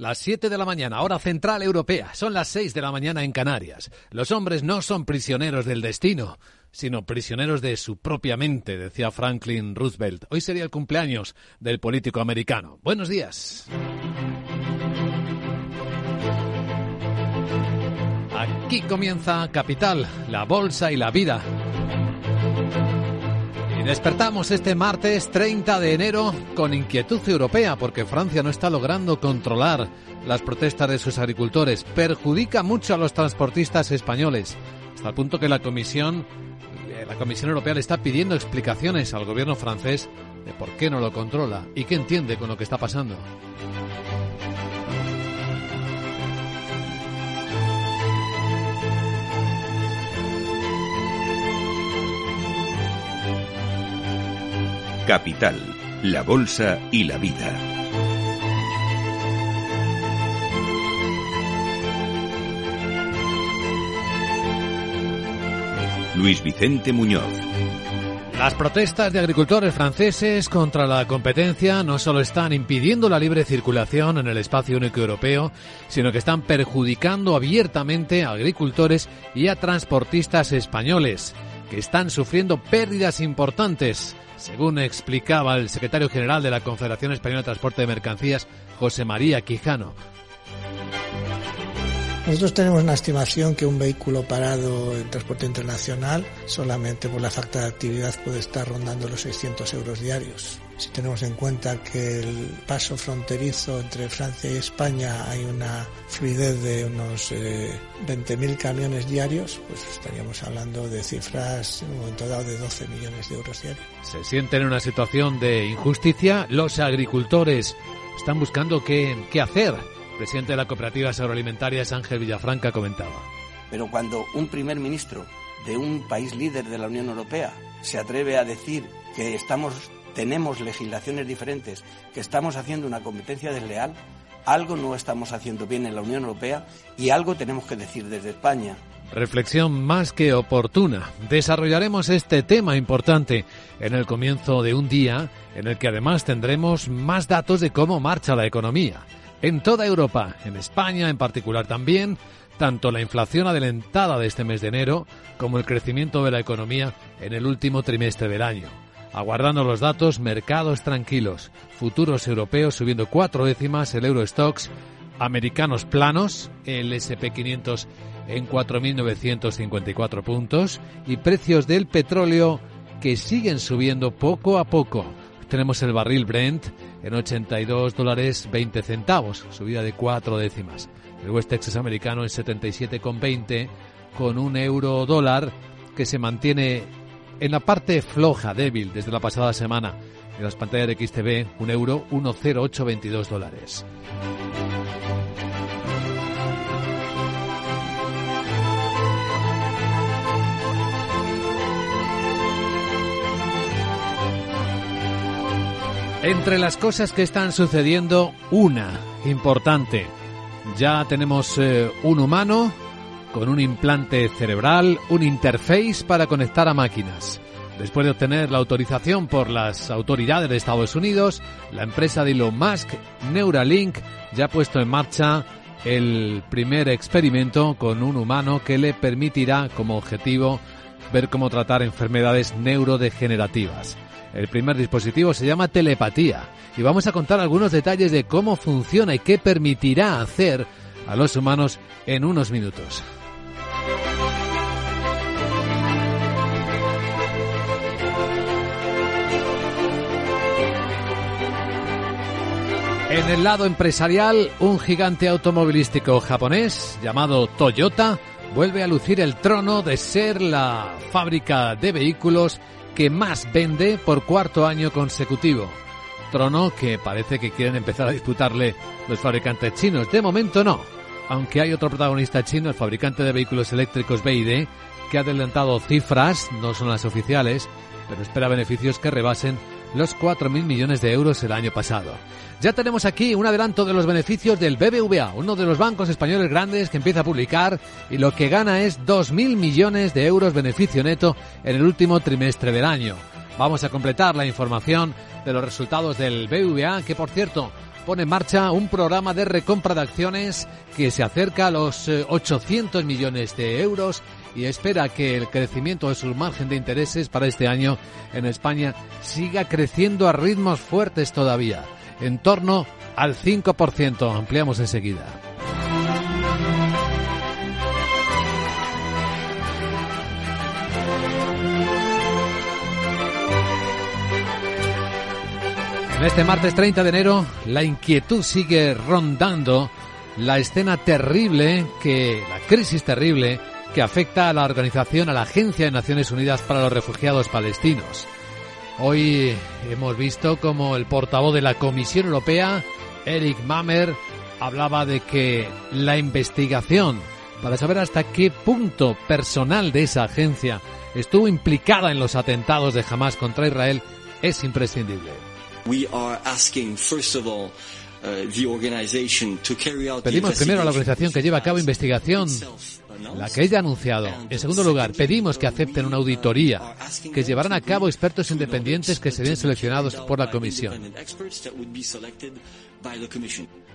Las 7 de la mañana, hora central europea. Son las 6 de la mañana en Canarias. Los hombres no son prisioneros del destino, sino prisioneros de su propia mente, decía Franklin Roosevelt. Hoy sería el cumpleaños del político americano. Buenos días. Aquí comienza Capital, la bolsa y la vida. Y despertamos este martes 30 de enero con inquietud europea porque Francia no está logrando controlar las protestas de sus agricultores. Perjudica mucho a los transportistas españoles, hasta el punto que la Comisión, eh, la Comisión Europea le está pidiendo explicaciones al gobierno francés de por qué no lo controla y qué entiende con lo que está pasando. Capital, la Bolsa y la Vida. Luis Vicente Muñoz. Las protestas de agricultores franceses contra la competencia no solo están impidiendo la libre circulación en el espacio único europeo, sino que están perjudicando abiertamente a agricultores y a transportistas españoles, que están sufriendo pérdidas importantes según explicaba el secretario general de la Confederación Española de Transporte de Mercancías, José María Quijano. Nosotros tenemos una estimación que un vehículo parado en transporte internacional solamente por la falta de actividad puede estar rondando los 600 euros diarios. Si tenemos en cuenta que el paso fronterizo entre Francia y España hay una fluidez de unos 20.000 eh, camiones diarios, pues estaríamos hablando de cifras en un momento dado de 12 millones de euros diarios. Se sienten en una situación de injusticia. Los agricultores están buscando qué, qué hacer. El presidente de la cooperativa agroalimentaria Ángel Villafranca comentaba. Pero cuando un primer ministro de un país líder de la Unión Europea se atreve a decir que estamos tenemos legislaciones diferentes, que estamos haciendo una competencia desleal, algo no estamos haciendo bien en la Unión Europea y algo tenemos que decir desde España. Reflexión más que oportuna. Desarrollaremos este tema importante en el comienzo de un día en el que además tendremos más datos de cómo marcha la economía. En toda Europa, en España en particular también, tanto la inflación adelantada de este mes de enero como el crecimiento de la economía en el último trimestre del año. Aguardando los datos, mercados tranquilos, futuros europeos subiendo cuatro décimas, el Eurostox, americanos planos, el SP500 en 4.954 puntos y precios del petróleo que siguen subiendo poco a poco. Tenemos el barril Brent en 82 dólares 20 centavos, subida de cuatro décimas. El West Texas americano en 77,20 con un euro dólar que se mantiene en la parte floja, débil, desde la pasada semana, en las pantallas de XTV, un euro 1,0822 dólares. Entre las cosas que están sucediendo, una importante. Ya tenemos eh, un humano con un implante cerebral, un interface para conectar a máquinas. Después de obtener la autorización por las autoridades de Estados Unidos, la empresa de Elon Musk, Neuralink, ya ha puesto en marcha el primer experimento con un humano que le permitirá como objetivo ver cómo tratar enfermedades neurodegenerativas. El primer dispositivo se llama telepatía y vamos a contar algunos detalles de cómo funciona y qué permitirá hacer a los humanos en unos minutos. En el lado empresarial, un gigante automovilístico japonés llamado Toyota vuelve a lucir el trono de ser la fábrica de vehículos que más vende por cuarto año consecutivo. Trono que parece que quieren empezar a disputarle los fabricantes chinos. De momento no, aunque hay otro protagonista chino, el fabricante de vehículos eléctricos BYD, que ha adelantado cifras, no son las oficiales, pero espera beneficios que rebasen los 4.000 millones de euros el año pasado. Ya tenemos aquí un adelanto de los beneficios del BBVA, uno de los bancos españoles grandes que empieza a publicar y lo que gana es 2.000 millones de euros beneficio neto en el último trimestre del año. Vamos a completar la información de los resultados del BBVA, que por cierto pone en marcha un programa de recompra de acciones que se acerca a los 800 millones de euros y espera que el crecimiento de su margen de intereses para este año en España siga creciendo a ritmos fuertes todavía, en torno al 5%. Ampliamos enseguida. En este martes 30 de enero, la inquietud sigue rondando la escena terrible que, la crisis terrible que afecta a la organización, a la Agencia de Naciones Unidas para los Refugiados Palestinos. Hoy hemos visto como el portavoz de la Comisión Europea, Eric Mamer, hablaba de que la investigación para saber hasta qué punto personal de esa agencia estuvo implicada en los atentados de Hamas contra Israel es imprescindible. Pedimos primero a la organización que lleve a cabo investigación, la que ella ha anunciado. En segundo lugar, pedimos que acepten una auditoría que llevarán a cabo expertos independientes que serían seleccionados por la Comisión.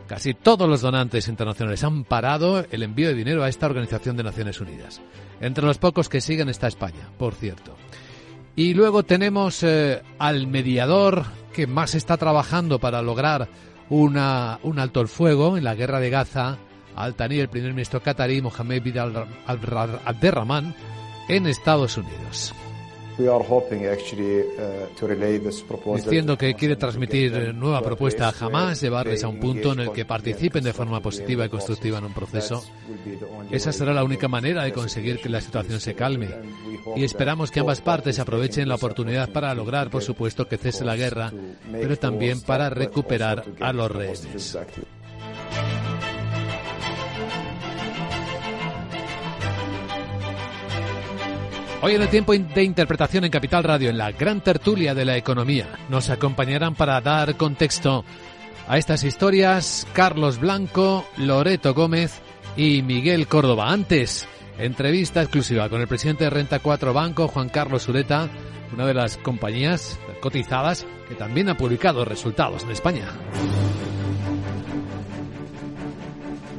Casi todos los donantes internacionales han parado el envío de dinero a esta Organización de Naciones Unidas. Entre los pocos que siguen está España, por cierto. Y luego tenemos eh, al mediador que más está trabajando para lograr una, un alto el fuego en la guerra de Gaza, al Tani, el primer ministro qatarí Mohamed bin en Estados Unidos. Uh, Diciendo que quiere transmitir nueva propuesta a Hamas, llevarles a un punto en el que participen de forma positiva y constructiva en un proceso. Esa será la única manera de conseguir que la situación se calme. Y esperamos que ambas partes aprovechen la oportunidad para lograr, por supuesto, que cese la guerra, pero también para recuperar a los rehenes. Hoy en el tiempo de interpretación en Capital Radio, en la gran tertulia de la economía, nos acompañarán para dar contexto a estas historias Carlos Blanco, Loreto Gómez y Miguel Córdoba. Antes, entrevista exclusiva con el presidente de Renta 4 Banco, Juan Carlos Ureta, una de las compañías cotizadas que también ha publicado resultados en España.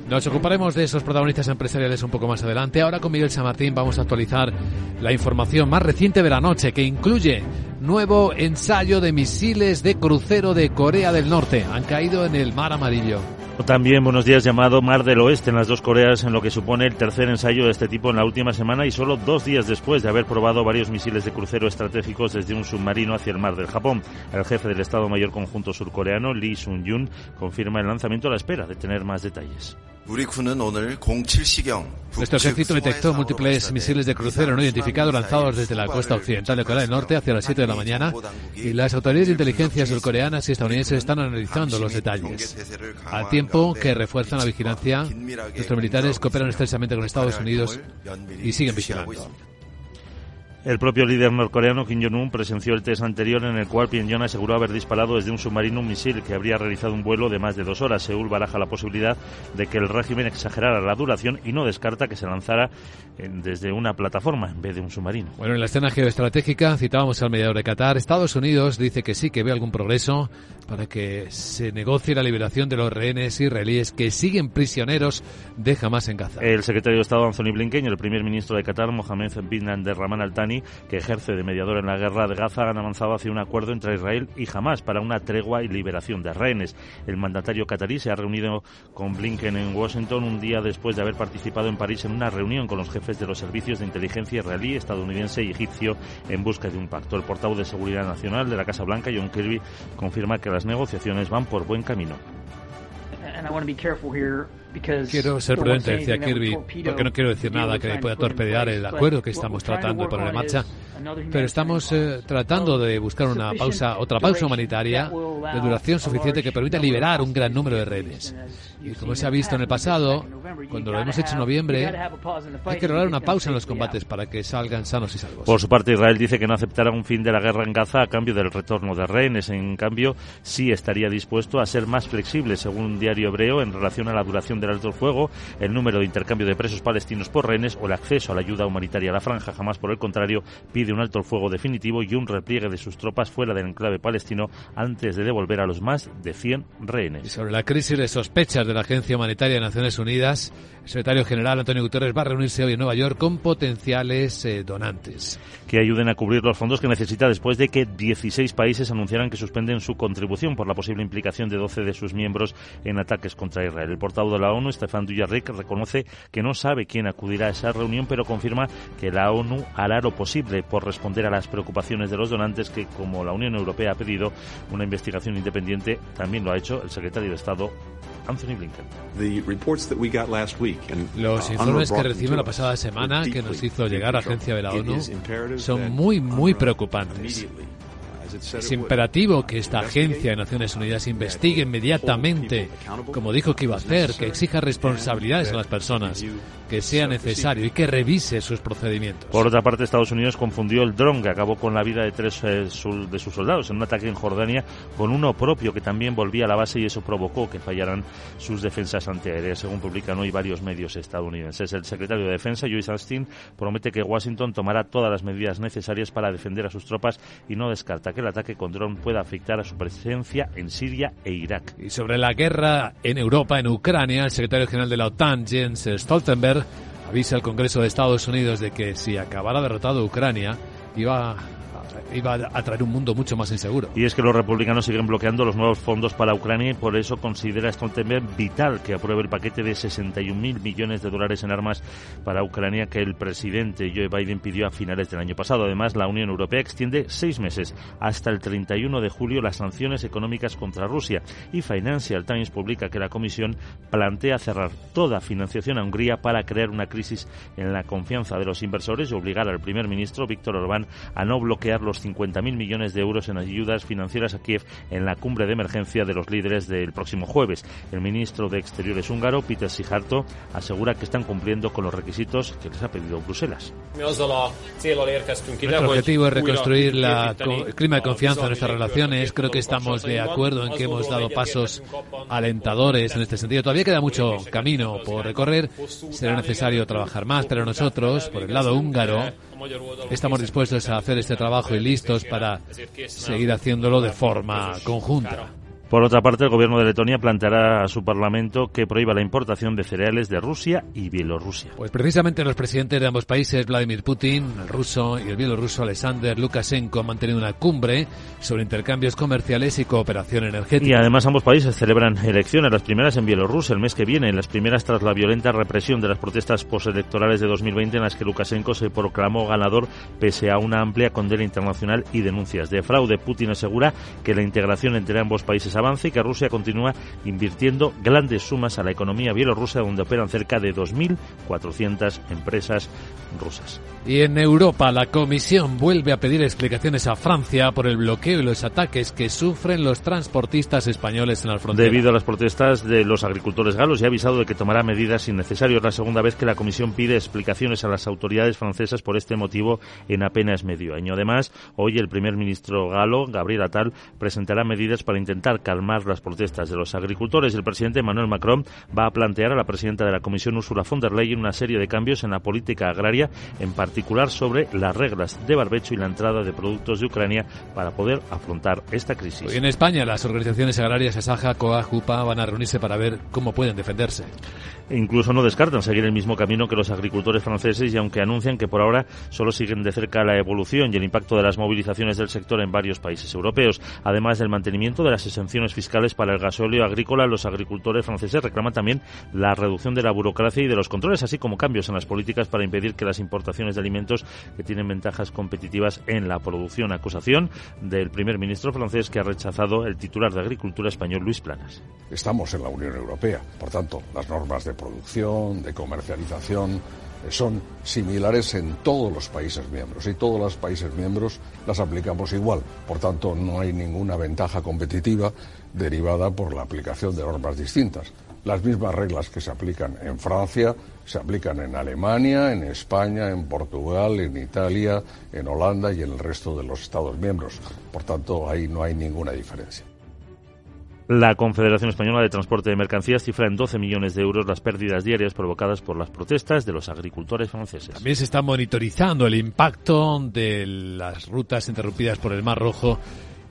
Nos ocuparemos de esos protagonistas empresariales un poco más adelante. Ahora con Miguel San Martín vamos a actualizar la información más reciente de la noche que incluye nuevo ensayo de misiles de crucero de Corea del Norte. Han caído en el Mar Amarillo. También buenos días llamado Mar del Oeste en las dos Coreas en lo que supone el tercer ensayo de este tipo en la última semana y solo dos días después de haber probado varios misiles de crucero estratégicos desde un submarino hacia el mar del Japón. El jefe del Estado Mayor Conjunto Surcoreano, Lee Sun-yun, confirma el lanzamiento a la espera de tener más detalles. Nuestro ejército detectó múltiples misiles de crucero no identificados lanzados desde la costa occidental de Corea del Norte hacia las 7 de la mañana y las autoridades de inteligencia surcoreanas y estadounidenses están analizando los detalles. Al tiempo que refuerzan la vigilancia, nuestros militares cooperan estrechamente con Estados Unidos y siguen vigilando. El propio líder norcoreano Kim Jong-un presenció el test anterior en el cual Pyongyang aseguró haber disparado desde un submarino un misil que habría realizado un vuelo de más de dos horas. Seúl baraja la posibilidad de que el régimen exagerara la duración y no descarta que se lanzara eh, desde una plataforma en vez de un submarino. Bueno, en la escena geoestratégica citábamos al mediador de Qatar. Estados Unidos dice que sí que ve algún progreso para que se negocie la liberación de los rehenes israelíes que siguen prisioneros de Hamas en Gaza. El secretario de Estado Anthony Blinken y el primer ministro de Qatar Mohamed bin Abdelrahman Al Thani que ejerce de mediador en la guerra de Gaza, han avanzado hacia un acuerdo entre Israel y Hamas para una tregua y liberación de rehenes. El mandatario catarí se ha reunido con Blinken en Washington un día después de haber participado en París en una reunión con los jefes de los servicios de inteligencia israelí, estadounidense y egipcio en busca de un pacto. El portavoz de Seguridad Nacional de la Casa Blanca, John Kirby, confirma que las negociaciones van por buen camino. Quiero ser prudente, decía Kirby, porque no quiero decir nada que pueda torpedear el acuerdo que estamos tratando de poner en marcha. Pero estamos eh, tratando de buscar una pausa, otra pausa humanitaria de duración suficiente que permita liberar un gran número de redes. Y como se ha visto en el pasado, cuando lo hemos hecho en noviembre, hay que lograr una pausa en los combates para que salgan sanos y salvos. Por su parte, Israel dice que no aceptará un fin de la guerra en Gaza a cambio del retorno de rehenes. En cambio, sí estaría dispuesto a ser más flexible, según un diario hebreo en relación a la duración del alto el fuego, el número de intercambio de presos palestinos por rehenes o el acceso a la ayuda humanitaria a la franja. Jamás, por el contrario, pide un alto el fuego definitivo y un repliegue de sus tropas fuera del enclave palestino antes de devolver a los más de 100 rehenes. Y sobre la crisis de sospechas de la Agencia Humanitaria de Naciones Unidas, el secretario general Antonio Guterres va a reunirse hoy en Nueva York con potenciales eh, donantes. Que ayuden a cubrir los fondos que necesita después de que 16 países anunciaran que suspenden su contribución por la posible implicación de 12 de sus miembros en ataques contra Israel. El portavoz de la ONU, Stefan Dujarric, reconoce que no sabe quién acudirá a esa reunión, pero confirma que la ONU hará lo posible por responder a las preocupaciones de los donantes que, como la Unión Europea ha pedido una investigación independiente, también lo ha hecho el secretario de Estado Anthony Blinken. Los uh, informes que recibimos la pasada semana, que nos hizo llegar la agencia de la ONU, son muy, muy preocupantes. Es imperativo que esta agencia de Naciones Unidas investigue inmediatamente, como dijo que iba a hacer, que exija responsabilidades a las personas, que sea necesario y que revise sus procedimientos. Por otra parte, Estados Unidos confundió el dron que acabó con la vida de tres eh, de sus soldados en un ataque en Jordania con uno propio que también volvía a la base y eso provocó que fallaran sus defensas antiaéreas, según publican hoy varios medios estadounidenses. El secretario de Defensa, Joyce Austin, promete que Washington tomará todas las medidas necesarias para defender a sus tropas y no descarta que el ataque con dron pueda afectar a su presencia en Siria e Irak. Y sobre la guerra en Europa, en Ucrania, el secretario general de la OTAN, Jens Stoltenberg, avisa al Congreso de Estados Unidos de que si acabara derrotado Ucrania, iba iba a traer un mundo mucho más inseguro. Y es que los republicanos siguen bloqueando los nuevos fondos para Ucrania y por eso considera Stoltenberg vital que apruebe el paquete de 61.000 millones de dólares en armas para Ucrania que el presidente Joe Biden pidió a finales del año pasado. Además, la Unión Europea extiende seis meses hasta el 31 de julio las sanciones económicas contra Rusia y Financial Times publica que la Comisión plantea cerrar toda financiación a Hungría para crear una crisis en la confianza de los inversores y obligar al primer ministro Víctor Orbán a no bloquear los 50.000 millones de euros en ayudas financieras a Kiev en la cumbre de emergencia de los líderes del próximo jueves. El ministro de Exteriores húngaro, Peter Sijarto, asegura que están cumpliendo con los requisitos que les ha pedido Bruselas. Nuestro objetivo es reconstruir el clima de confianza en nuestras relaciones. Creo que estamos de acuerdo en que hemos dado pasos alentadores en este sentido. Todavía queda mucho camino por recorrer. Será necesario trabajar más, pero nosotros, por el lado húngaro, Estamos dispuestos a hacer este trabajo y listos para seguir haciéndolo de forma conjunta. Por otra parte, el gobierno de Letonia planteará a su parlamento que prohíba la importación de cereales de Rusia y Bielorrusia. Pues precisamente los presidentes de ambos países, Vladimir Putin, el ruso, y el bielorruso Alexander Lukashenko, han mantenido una cumbre sobre intercambios comerciales y cooperación energética. Y además ambos países celebran elecciones, las primeras en Bielorrusia el mes que viene, las primeras tras la violenta represión de las protestas postelectorales de 2020 en las que Lukashenko se proclamó ganador pese a una amplia condena internacional y denuncias de fraude. Putin asegura que la integración entre ambos países avance y que Rusia continúa invirtiendo grandes sumas a la economía bielorrusa, donde operan cerca de 2.400 empresas rusas. Y en Europa, la Comisión vuelve a pedir explicaciones a Francia por el bloqueo y los ataques que sufren los transportistas españoles en la frontera. Debido a las protestas de los agricultores galos, y ha avisado de que tomará medidas innecesarias. La segunda vez que la Comisión pide explicaciones a las autoridades francesas por este motivo en apenas medio año. Además, hoy el primer ministro galo, Gabriel Attal, presentará medidas para intentar calmar las protestas de los agricultores. El presidente Emmanuel Macron va a plantear a la presidenta de la Comisión, Ursula von der Leyen, una serie de cambios en la política agraria, en particular sobre las reglas de barbecho y la entrada de productos de Ucrania para poder afrontar esta crisis. En España, las organizaciones agrarias Asaja, COA, JUPA van a reunirse para ver cómo pueden defenderse. Incluso no descartan seguir el mismo camino que los agricultores franceses y aunque anuncian que por ahora solo siguen de cerca la evolución y el impacto de las movilizaciones del sector en varios países europeos, además del mantenimiento de las exenciones fiscales para el gasóleo agrícola, los agricultores franceses reclaman también la reducción de la burocracia y de los controles, así como cambios en las políticas para impedir que las importaciones de alimentos que tienen ventajas competitivas en la producción. Acusación del primer ministro francés que ha rechazado el titular de Agricultura español, Luis Planas. Estamos en la Unión Europea, por tanto, las normas de producción, de comercialización, son similares en todos los países miembros y todos los países miembros las aplicamos igual. Por tanto, no hay ninguna ventaja competitiva derivada por la aplicación de normas distintas. Las mismas reglas que se aplican en Francia se aplican en Alemania, en España, en Portugal, en Italia, en Holanda y en el resto de los Estados miembros. Por tanto, ahí no hay ninguna diferencia. La Confederación Española de Transporte de Mercancías cifra en 12 millones de euros las pérdidas diarias provocadas por las protestas de los agricultores franceses. También se está monitorizando el impacto de las rutas interrumpidas por el Mar Rojo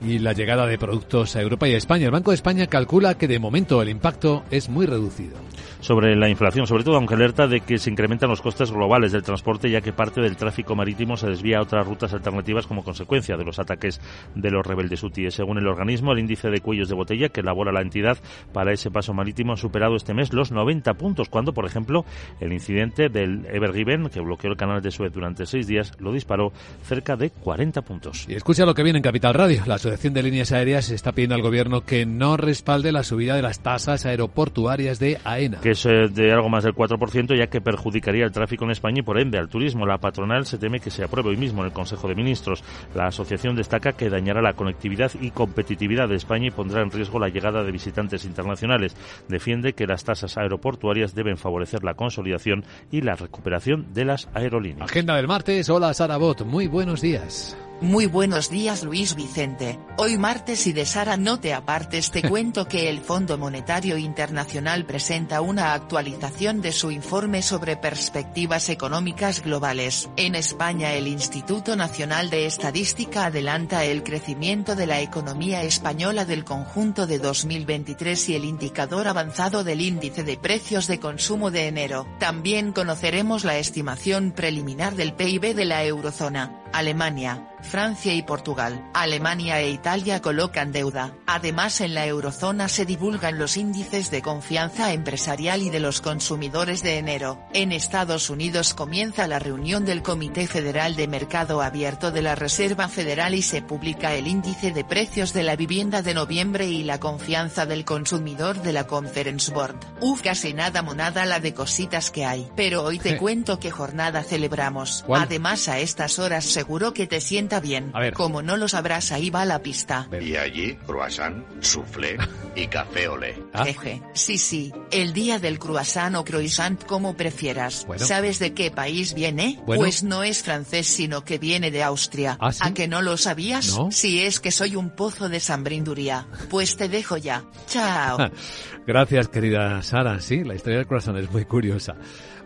y la llegada de productos a Europa y a España. El Banco de España calcula que de momento el impacto es muy reducido sobre la inflación, sobre todo aunque alerta de que se incrementan los costes globales del transporte ya que parte del tráfico marítimo se desvía a otras rutas alternativas como consecuencia de los ataques de los rebeldes hutíes. Según el organismo, el índice de cuellos de botella que elabora la entidad para ese paso marítimo ha superado este mes los 90 puntos, cuando, por ejemplo, el incidente del Ever Given, que bloqueó el canal de Suez durante seis días, lo disparó cerca de 40 puntos. Y escucha lo que viene en Capital Radio. La Asociación de Líneas Aéreas está pidiendo al gobierno que no respalde la subida de las tasas aeroportuarias de AENA que es eh, de algo más del 4%, ya que perjudicaría el tráfico en España y por ende al turismo. La patronal se teme que se apruebe hoy mismo en el Consejo de Ministros. La asociación destaca que dañará la conectividad y competitividad de España y pondrá en riesgo la llegada de visitantes internacionales. Defiende que las tasas aeroportuarias deben favorecer la consolidación y la recuperación de las aerolíneas. Agenda del martes. Hola Sara Bot. Muy buenos días. Muy buenos días Luis Vicente. Hoy martes y de Sara no te apartes te cuento que el Fondo Monetario Internacional presenta una actualización de su informe sobre perspectivas económicas globales. En España el Instituto Nacional de Estadística adelanta el crecimiento de la economía española del conjunto de 2023 y el indicador avanzado del índice de precios de consumo de enero. También conoceremos la estimación preliminar del PIB de la eurozona. Alemania, Francia y Portugal, Alemania e Italia colocan deuda. Además en la eurozona se divulgan los índices de confianza empresarial y de los consumidores de enero. En Estados Unidos comienza la reunión del Comité Federal de Mercado Abierto de la Reserva Federal y se publica el índice de precios de la vivienda de noviembre y la confianza del consumidor de la Conference Board. Uf, casi nada monada la de cositas que hay. Pero hoy te cuento qué jornada celebramos. Además a estas horas seguro que te sientas bien. A ver. Como no lo sabrás, ahí va la pista. Y allí, croissant, soufflé y café olé. ¿Ah? Jeje. Sí, sí, el día del croissant o croissant como prefieras. Bueno. ¿Sabes de qué país viene? Bueno. Pues no es francés, sino que viene de Austria. ¿Ah, sí? ¿A que no lo sabías? No. Si es que soy un pozo de sambrinduría. Pues te dejo ya. Chao. Gracias, querida Sara. Sí, la historia del croissant es muy curiosa.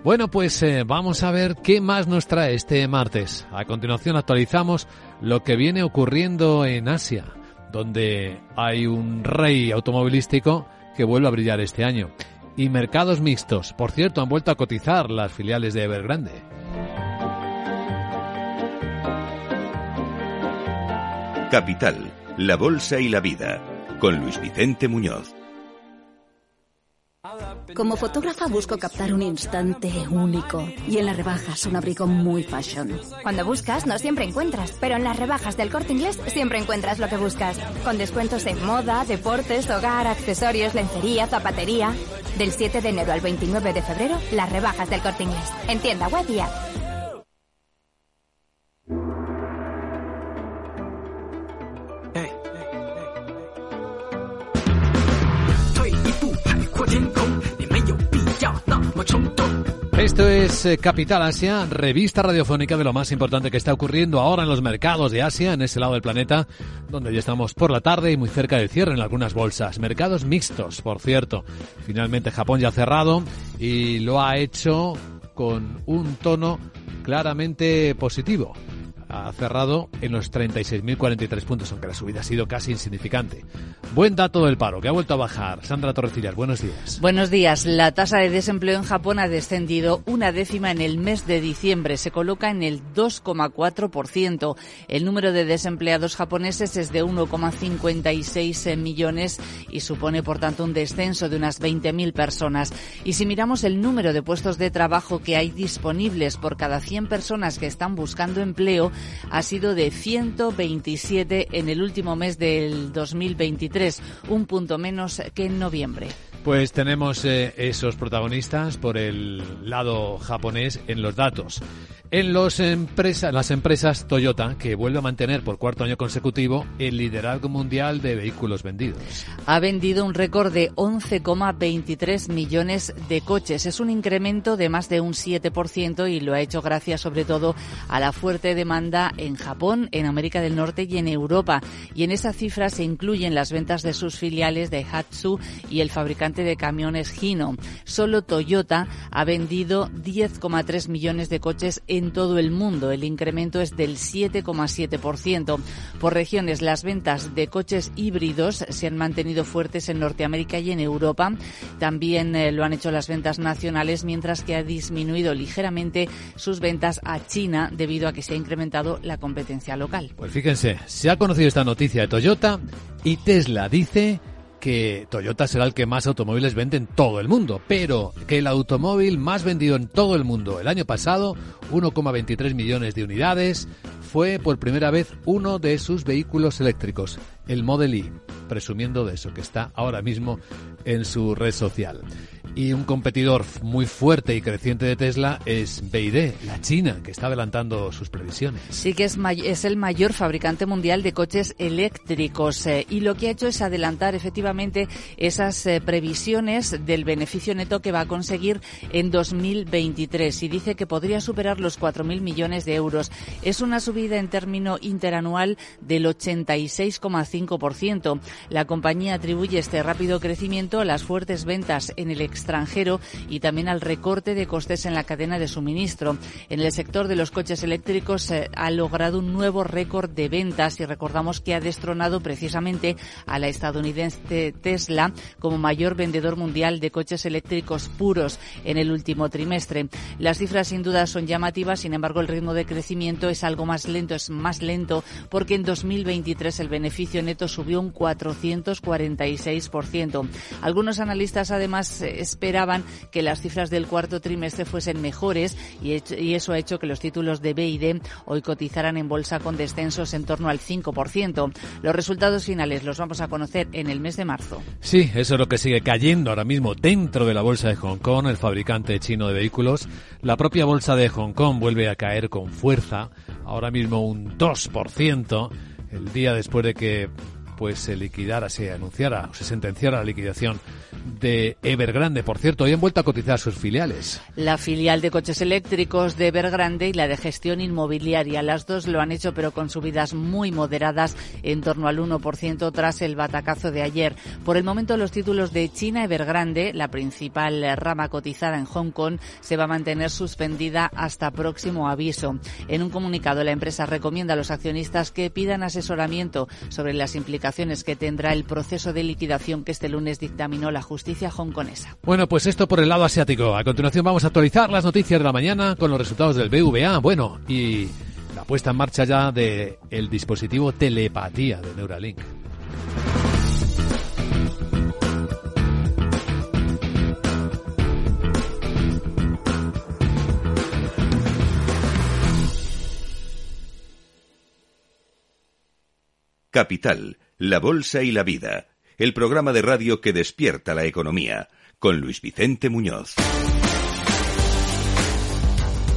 Bueno, pues eh, vamos a ver qué más nos trae este martes. A continuación actualizamos lo que viene ocurriendo en Asia, donde hay un rey automovilístico que vuelve a brillar este año. Y mercados mixtos. Por cierto, han vuelto a cotizar las filiales de Evergrande. Capital, la Bolsa y la Vida, con Luis Vicente Muñoz. Como fotógrafa busco captar un instante único y en las rebajas un abrigo muy fashion. Cuando buscas, no siempre encuentras, pero en las rebajas del corte inglés siempre encuentras lo que buscas. Con descuentos en moda, deportes, hogar, accesorios, lencería, zapatería. Del 7 de enero al 29 de febrero, las rebajas del corte inglés. En tienda web. Esto es eh, Capital Asia, revista radiofónica de lo más importante que está ocurriendo ahora en los mercados de Asia, en ese lado del planeta, donde ya estamos por la tarde y muy cerca del cierre en algunas bolsas. Mercados mixtos, por cierto. Finalmente Japón ya ha cerrado y lo ha hecho con un tono claramente positivo. Ha cerrado en los 36.043 puntos, aunque la subida ha sido casi insignificante. Buen dato del paro, que ha vuelto a bajar. Sandra Torrecillas, buenos días. Buenos días. La tasa de desempleo en Japón ha descendido una décima en el mes de diciembre. Se coloca en el 2,4%. El número de desempleados japoneses es de 1,56 millones y supone, por tanto, un descenso de unas 20.000 personas. Y si miramos el número de puestos de trabajo que hay disponibles por cada 100 personas que están buscando empleo, ha sido de 127 en el último mes del 2023, un punto menos que en noviembre. Pues tenemos eh, esos protagonistas por el lado japonés en los datos. En los empresa, las empresas Toyota, que vuelve a mantener por cuarto año consecutivo el liderazgo mundial de vehículos vendidos. Ha vendido un récord de 11,23 millones de coches. Es un incremento de más de un 7% y lo ha hecho gracias sobre todo a la fuerte demanda en Japón, en América del Norte y en Europa. Y en esa cifra se incluyen las ventas de sus filiales de Hatsu y el fabricante de camiones Hino. Solo Toyota ha vendido 10,3 millones de coches en en todo el mundo. El incremento es del 7,7%. Por regiones, las ventas de coches híbridos se han mantenido fuertes en Norteamérica y en Europa. También eh, lo han hecho las ventas nacionales, mientras que ha disminuido ligeramente sus ventas a China debido a que se ha incrementado la competencia local. Pues fíjense, se ha conocido esta noticia de Toyota y Tesla dice que Toyota será el que más automóviles vende en todo el mundo, pero que el automóvil más vendido en todo el mundo el año pasado, 1,23 millones de unidades, fue por primera vez uno de sus vehículos eléctricos, el Model E, presumiendo de eso, que está ahora mismo en su red social. Y un competidor muy fuerte y creciente de Tesla es BYD, la China, que está adelantando sus previsiones. Sí que es, es el mayor fabricante mundial de coches eléctricos eh, y lo que ha hecho es adelantar efectivamente esas eh, previsiones del beneficio neto que va a conseguir en 2023 y dice que podría superar los 4.000 millones de euros. Es una subida en término interanual del 86,5%. La compañía atribuye este rápido crecimiento a las fuertes ventas en el extranjero y también al recorte de costes en la cadena de suministro. En el sector de los coches eléctricos eh, ha logrado un nuevo récord de ventas y recordamos que ha destronado precisamente a la estadounidense Tesla como mayor vendedor mundial de coches eléctricos puros en el último trimestre. Las cifras sin duda son llamativas, sin embargo el ritmo de crecimiento es algo más lento, es más lento porque en 2023 el beneficio neto subió un 446%. Algunos analistas además esperaban que las cifras del cuarto trimestre fuesen mejores y, eso ha hecho que los títulos de BID hoy cotizaran en bolsa con descensos en torno al 5%. Los resultados finales los vamos a conocer en el mes de marzo. Sí, eso es lo que sigue cayendo ahora mismo dentro de la bolsa de Hong Kong, el fabricante chino de vehículos. La propia bolsa de Hong Kong vuelve a caer con fuerza, ahora mismo un 2%, el día después de que pues se liquidara, se anunciara o se sentenciara la liquidación de Evergrande. Por cierto, hoy han vuelto a cotizar sus filiales. La filial de coches eléctricos de Evergrande y la de gestión inmobiliaria. Las dos lo han hecho, pero con subidas muy moderadas, en torno al 1% tras el batacazo de ayer. Por el momento, los títulos de China Evergrande, la principal rama cotizada en Hong Kong, se va a mantener suspendida hasta próximo aviso. En un comunicado, la empresa recomienda a los accionistas que pidan asesoramiento sobre las implicaciones que tendrá el proceso de liquidación que este lunes dictaminó la justicia hongkonesa. Bueno, pues esto por el lado asiático. A continuación vamos a actualizar las noticias de la mañana con los resultados del BVA. Bueno, y la puesta en marcha ya del el dispositivo telepatía de Neuralink. Capital la Bolsa y la Vida, el programa de radio que despierta la economía, con Luis Vicente Muñoz.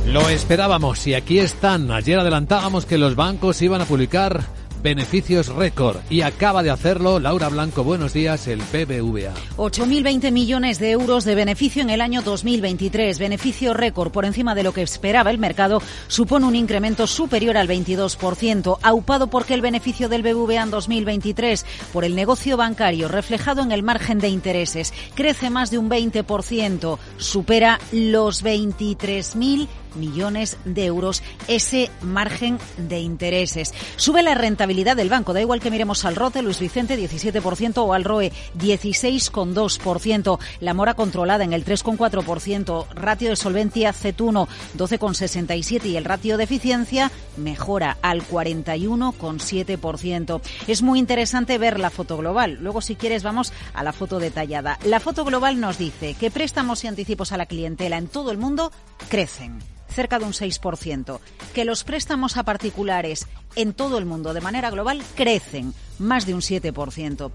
Lo esperábamos y aquí están. Ayer adelantábamos que los bancos iban a publicar beneficios récord. Y acaba de hacerlo Laura Blanco. Buenos días, el BBVA. 8.020 millones de euros de beneficio en el año 2023. Beneficio récord por encima de lo que esperaba el mercado. Supone un incremento superior al 22%, aupado porque el beneficio del BBVA en 2023 por el negocio bancario reflejado en el margen de intereses crece más de un 20%, supera los 23.000 millones de euros ese margen de intereses. Sube la rentabilidad del banco, da igual que miremos al ROTE, Luis Vicente 17% o al ROE 16,2%, la mora controlada en el 3,4%, ratio de solvencia CET1 12,67 y el ratio de eficiencia mejora al 41,7%. Es muy interesante ver la foto global. Luego, si quieres, vamos a la foto detallada. La foto global nos dice que préstamos y anticipos a la clientela en todo el mundo crecen cerca de un 6%, que los préstamos a particulares en todo el mundo de manera global crecen más de un 7%.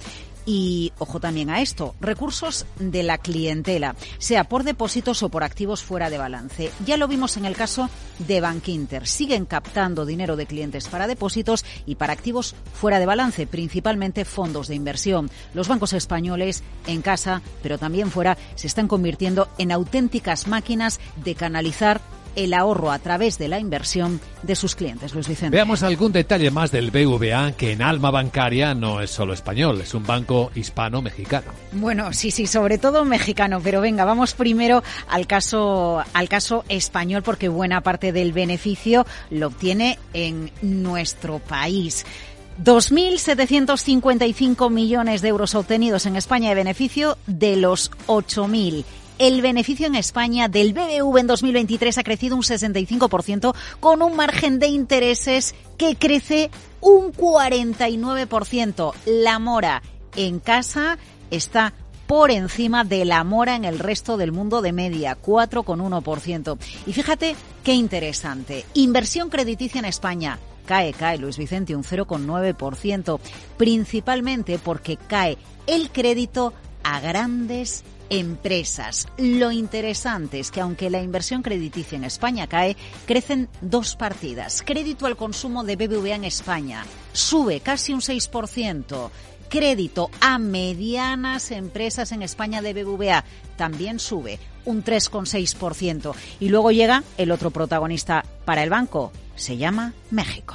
Y ojo también a esto, recursos de la clientela, sea por depósitos o por activos fuera de balance. Ya lo vimos en el caso de Bankinter. Siguen captando dinero de clientes para depósitos y para activos fuera de balance, principalmente fondos de inversión. Los bancos españoles en casa, pero también fuera, se están convirtiendo en auténticas máquinas de canalizar el ahorro a través de la inversión de sus clientes. Luis Vicente. Veamos algún detalle más del BVA, que en alma bancaria no es solo español, es un banco hispano-mexicano. Bueno, sí, sí, sobre todo mexicano, pero venga, vamos primero al caso, al caso español, porque buena parte del beneficio lo obtiene en nuestro país. 2.755 millones de euros obtenidos en España de beneficio de los 8.000 el beneficio en España del BBV en 2023 ha crecido un 65% con un margen de intereses que crece un 49%. La mora en casa está por encima de la mora en el resto del mundo de media, 4,1%. Y fíjate qué interesante. Inversión crediticia en España. Cae, cae, Luis Vicente, un 0,9%, principalmente porque cae el crédito a grandes. Lo interesante es que aunque la inversión crediticia en España cae, crecen dos partidas. Crédito al consumo de BBVA en España sube casi un 6%. Crédito a medianas empresas en España de BBVA también sube un 3,6%. Y luego llega el otro protagonista para el banco. Se llama México.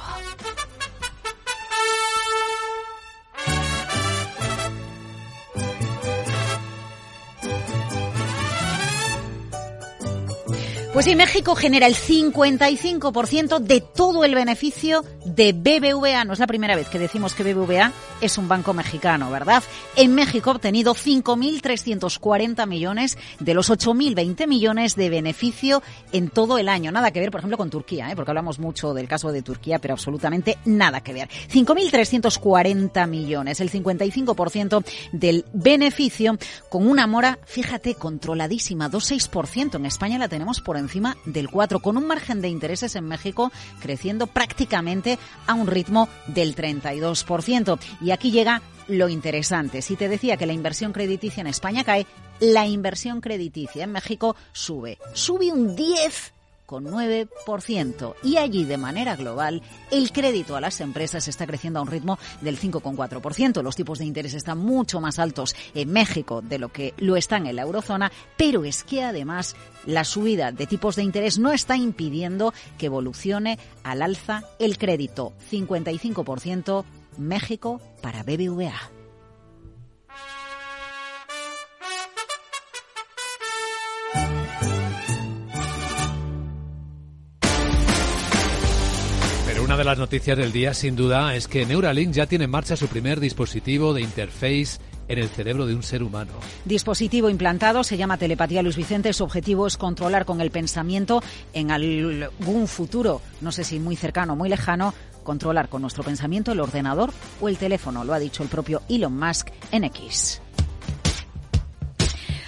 Pues sí, México genera el 55% de todo el beneficio de BBVA. No es la primera vez que decimos que BBVA es un banco mexicano, ¿verdad? En México ha obtenido 5.340 millones de los 8.020 millones de beneficio en todo el año. Nada que ver, por ejemplo, con Turquía, ¿eh? porque hablamos mucho del caso de Turquía, pero absolutamente nada que ver. 5.340 millones, el 55% del beneficio con una mora, fíjate, controladísima, 2,6%. En España la tenemos por encima del 4, con un margen de intereses en México creciendo prácticamente a un ritmo del 32%. Y aquí llega lo interesante. Si te decía que la inversión crediticia en España cae, la inversión crediticia en México sube. Sube un 10 con 9% y allí de manera global el crédito a las empresas está creciendo a un ritmo del 5,4%. Los tipos de interés están mucho más altos en México de lo que lo están en la eurozona, pero es que además la subida de tipos de interés no está impidiendo que evolucione al alza el crédito. 55% México para BBVA. Una de las noticias del día, sin duda, es que Neuralink ya tiene en marcha su primer dispositivo de interface en el cerebro de un ser humano. Dispositivo implantado se llama telepatía Luis Vicente. Su objetivo es controlar con el pensamiento en algún futuro, no sé si muy cercano o muy lejano, controlar con nuestro pensamiento el ordenador o el teléfono, lo ha dicho el propio Elon Musk en X.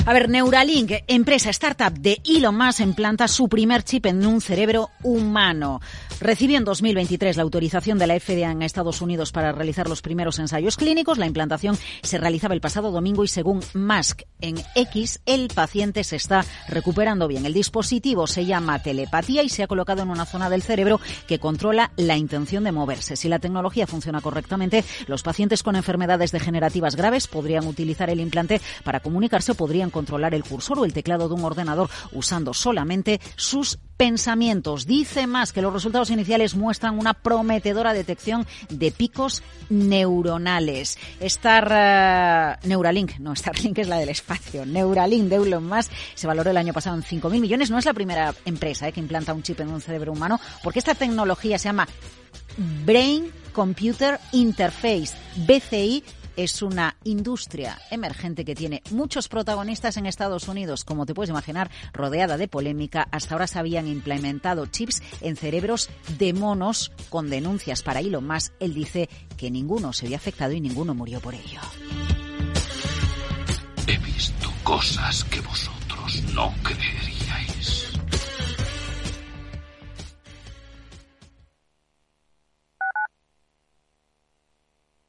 A ver, Neuralink, empresa startup de Elon Musk, implanta su primer chip en un cerebro humano. Recibió en 2023 la autorización de la FDA en Estados Unidos para realizar los primeros ensayos clínicos. La implantación se realizaba el pasado domingo y según Musk en X, el paciente se está recuperando bien. El dispositivo se llama telepatía y se ha colocado en una zona del cerebro que controla la intención de moverse. Si la tecnología funciona correctamente, los pacientes con enfermedades degenerativas graves podrían utilizar el implante para comunicarse o podrían controlar el cursor o el teclado de un ordenador usando solamente sus pensamientos. Dice más que los resultados iniciales muestran una prometedora detección de picos neuronales. Star uh, Neuralink, no, Starlink es la del espacio. Neuralink de Elon Musk se valoró el año pasado en 5.000 millones. No es la primera empresa eh, que implanta un chip en un cerebro humano, porque esta tecnología se llama Brain Computer Interface, BCI, es una industria emergente que tiene muchos protagonistas en Estados Unidos, como te puedes imaginar, rodeada de polémica. Hasta ahora se habían implementado chips en cerebros de monos con denuncias para Elon Musk. Él dice que ninguno se había afectado y ninguno murió por ello. He visto cosas que vosotros no creeríais.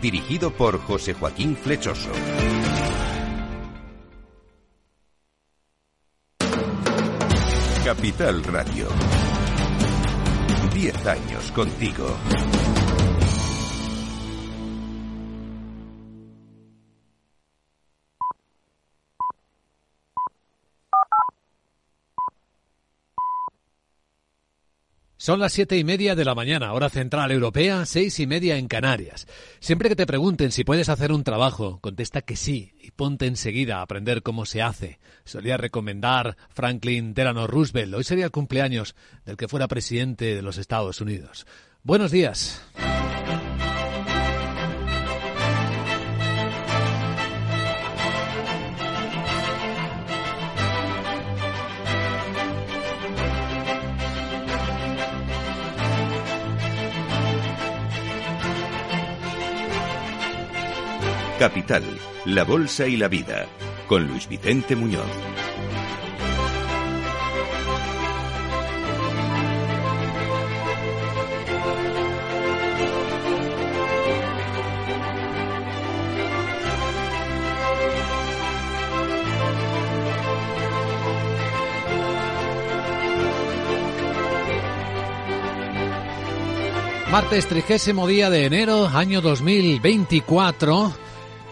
dirigido por José Joaquín Flechoso. Capital Radio. Diez años contigo. Son las siete y media de la mañana, hora central europea, seis y media en Canarias. Siempre que te pregunten si puedes hacer un trabajo, contesta que sí y ponte enseguida a aprender cómo se hace. Solía recomendar Franklin Delano Roosevelt. Hoy sería el cumpleaños del que fuera presidente de los Estados Unidos. Buenos días. Capital, la Bolsa y la Vida, con Luis Vicente Muñoz. Martes, trigésimo día de enero, año 2024.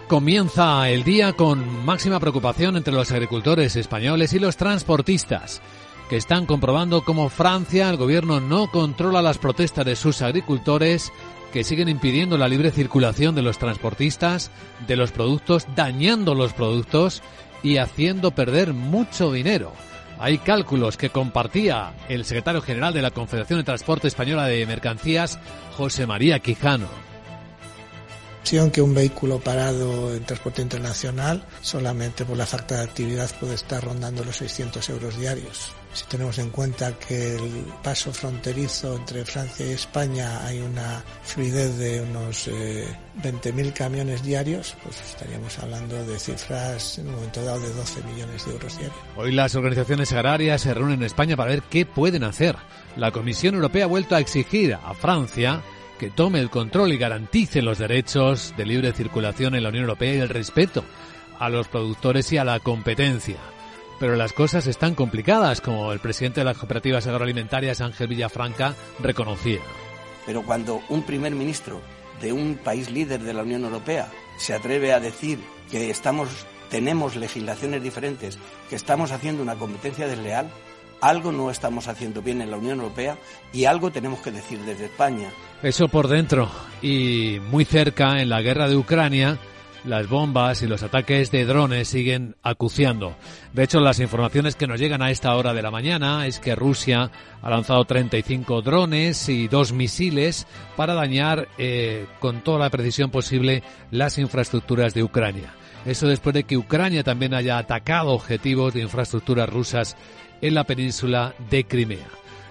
Comienza el día con máxima preocupación entre los agricultores españoles y los transportistas, que están comprobando cómo Francia, el gobierno, no controla las protestas de sus agricultores, que siguen impidiendo la libre circulación de los transportistas, de los productos, dañando los productos y haciendo perder mucho dinero. Hay cálculos que compartía el secretario general de la Confederación de Transporte Española de Mercancías, José María Quijano que un vehículo parado en transporte internacional solamente por la falta de actividad puede estar rondando los 600 euros diarios. Si tenemos en cuenta que el paso fronterizo entre Francia y España hay una fluidez de unos 20.000 camiones diarios, pues estaríamos hablando de cifras en un momento dado de 12 millones de euros diarios. Hoy las organizaciones agrarias se reúnen en España para ver qué pueden hacer. La Comisión Europea ha vuelto a exigir a Francia que tome el control y garantice los derechos de libre circulación en la Unión Europea y el respeto a los productores y a la competencia. Pero las cosas están complicadas, como el presidente de las cooperativas agroalimentarias, Ángel Villafranca, reconocía. Pero cuando un primer ministro de un país líder de la Unión Europea se atreve a decir que estamos, tenemos legislaciones diferentes, que estamos haciendo una competencia desleal, algo no estamos haciendo bien en la Unión Europea y algo tenemos que decir desde España. Eso por dentro. Y muy cerca, en la guerra de Ucrania, las bombas y los ataques de drones siguen acuciando. De hecho, las informaciones que nos llegan a esta hora de la mañana es que Rusia ha lanzado 35 drones y dos misiles para dañar eh, con toda la precisión posible las infraestructuras de Ucrania. Eso después de que Ucrania también haya atacado objetivos de infraestructuras rusas en la península de Crimea.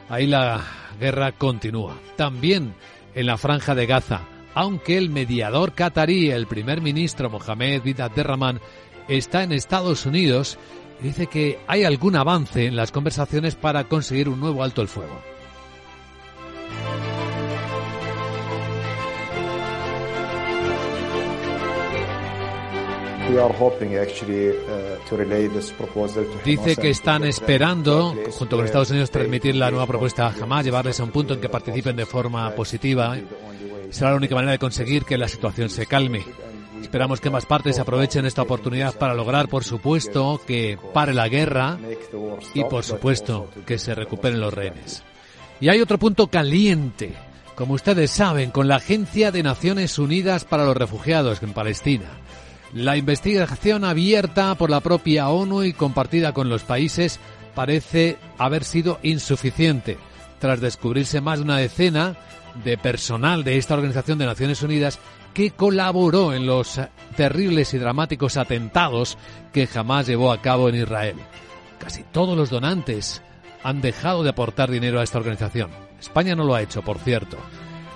Ahí la guerra continúa. También en la franja de Gaza, aunque el mediador catarí, el primer ministro Mohamed bin Abderrahman, está en Estados Unidos dice que hay algún avance en las conversaciones para conseguir un nuevo alto el fuego. Dice que están esperando, junto con Estados Unidos, transmitir la nueva propuesta a Hamas, llevarles a un punto en que participen de forma positiva. Será la única manera de conseguir que la situación se calme. Esperamos que más partes aprovechen esta oportunidad para lograr, por supuesto, que pare la guerra y, por supuesto, que se recuperen los rehenes. Y hay otro punto caliente, como ustedes saben, con la Agencia de Naciones Unidas para los Refugiados en Palestina. La investigación abierta por la propia ONU y compartida con los países parece haber sido insuficiente. tras descubrirse más de una decena de personal de esta Organización de Naciones Unidas que colaboró en los terribles y dramáticos atentados que jamás llevó a cabo en Israel. Casi todos los donantes han dejado de aportar dinero a esta organización. España no lo ha hecho, por cierto.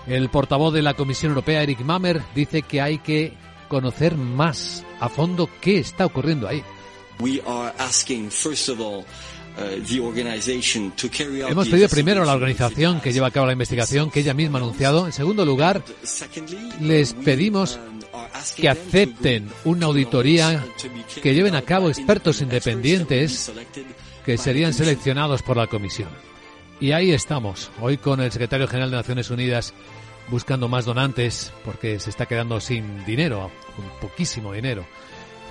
El portavoz de la Comisión Europea, Eric Mamer, dice que hay que conocer más a fondo qué está ocurriendo ahí. Hemos pedido primero a la organización que lleva a cabo la investigación que ella misma ha anunciado. En segundo lugar, les pedimos que acepten una auditoría que lleven a cabo expertos independientes que serían seleccionados por la comisión. Y ahí estamos, hoy con el secretario general de Naciones Unidas buscando más donantes porque se está quedando sin dinero, con poquísimo dinero.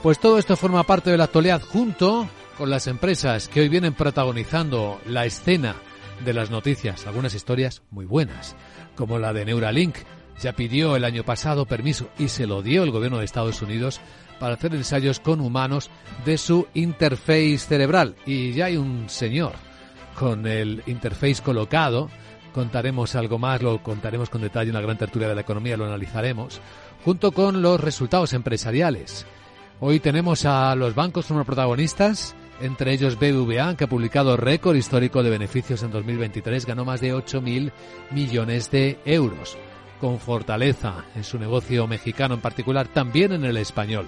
Pues todo esto forma parte de la actualidad junto con las empresas que hoy vienen protagonizando la escena de las noticias, algunas historias muy buenas, como la de Neuralink. Ya pidió el año pasado permiso y se lo dio el gobierno de Estados Unidos para hacer ensayos con humanos de su interface cerebral. Y ya hay un señor con el interface colocado. Contaremos algo más, lo contaremos con detalle en la gran tertulia de la economía, lo analizaremos, junto con los resultados empresariales. Hoy tenemos a los bancos como protagonistas entre ellos BBVA, que ha publicado récord histórico de beneficios en 2023, ganó más de 8.000 millones de euros, con fortaleza en su negocio mexicano en particular, también en el español.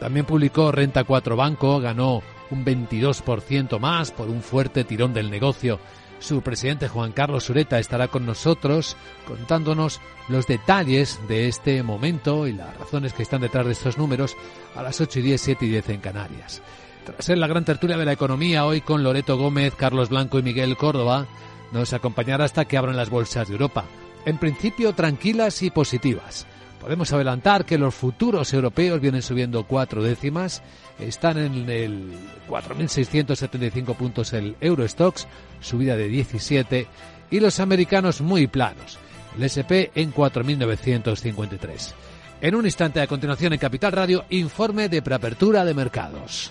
También publicó Renta 4 Banco, ganó un 22% más por un fuerte tirón del negocio. Su presidente Juan Carlos Sureta estará con nosotros contándonos los detalles de este momento y las razones que están detrás de estos números a las 8 y 10, 7 y 10 en Canarias. Tras ser la gran tertulia de la economía, hoy con Loreto Gómez, Carlos Blanco y Miguel Córdoba, nos acompañará hasta que abran las bolsas de Europa. En principio, tranquilas y positivas. Podemos adelantar que los futuros europeos vienen subiendo cuatro décimas, están en el 4.675 puntos el Eurostox, subida de 17, y los americanos muy planos, el SP en 4.953. En un instante a continuación en Capital Radio, informe de preapertura de mercados.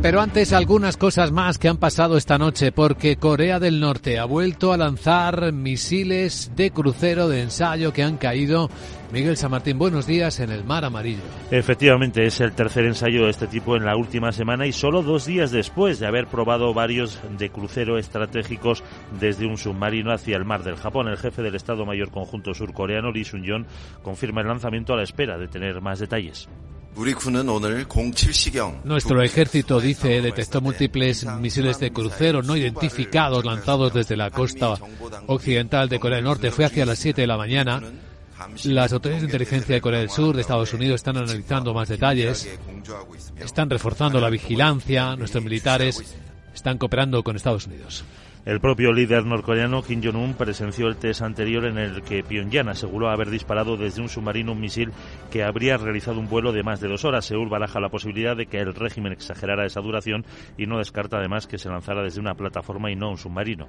Pero antes algunas cosas más que han pasado esta noche porque Corea del Norte ha vuelto a lanzar misiles de crucero de ensayo que han caído. Miguel San Martín, buenos días en el Mar Amarillo. Efectivamente, es el tercer ensayo de este tipo en la última semana y solo dos días después de haber probado varios de crucero estratégicos desde un submarino hacia el mar del Japón. El jefe del Estado Mayor Conjunto surcoreano, Lee Sun-yong, confirma el lanzamiento a la espera de tener más detalles. Nuestro ejército, dice, detectó múltiples misiles de crucero no identificados lanzados desde la costa occidental de Corea del Norte. Fue hacia las 7 de la mañana. Las autoridades de inteligencia de Corea del Sur, de Estados Unidos, están analizando más detalles, están reforzando la vigilancia, nuestros militares están cooperando con Estados Unidos. El propio líder norcoreano Kim Jong-un presenció el test anterior en el que Pyongyang aseguró haber disparado desde un submarino un misil que habría realizado un vuelo de más de dos horas. Seúl baraja la posibilidad de que el régimen exagerara esa duración y no descarta además que se lanzara desde una plataforma y no un submarino.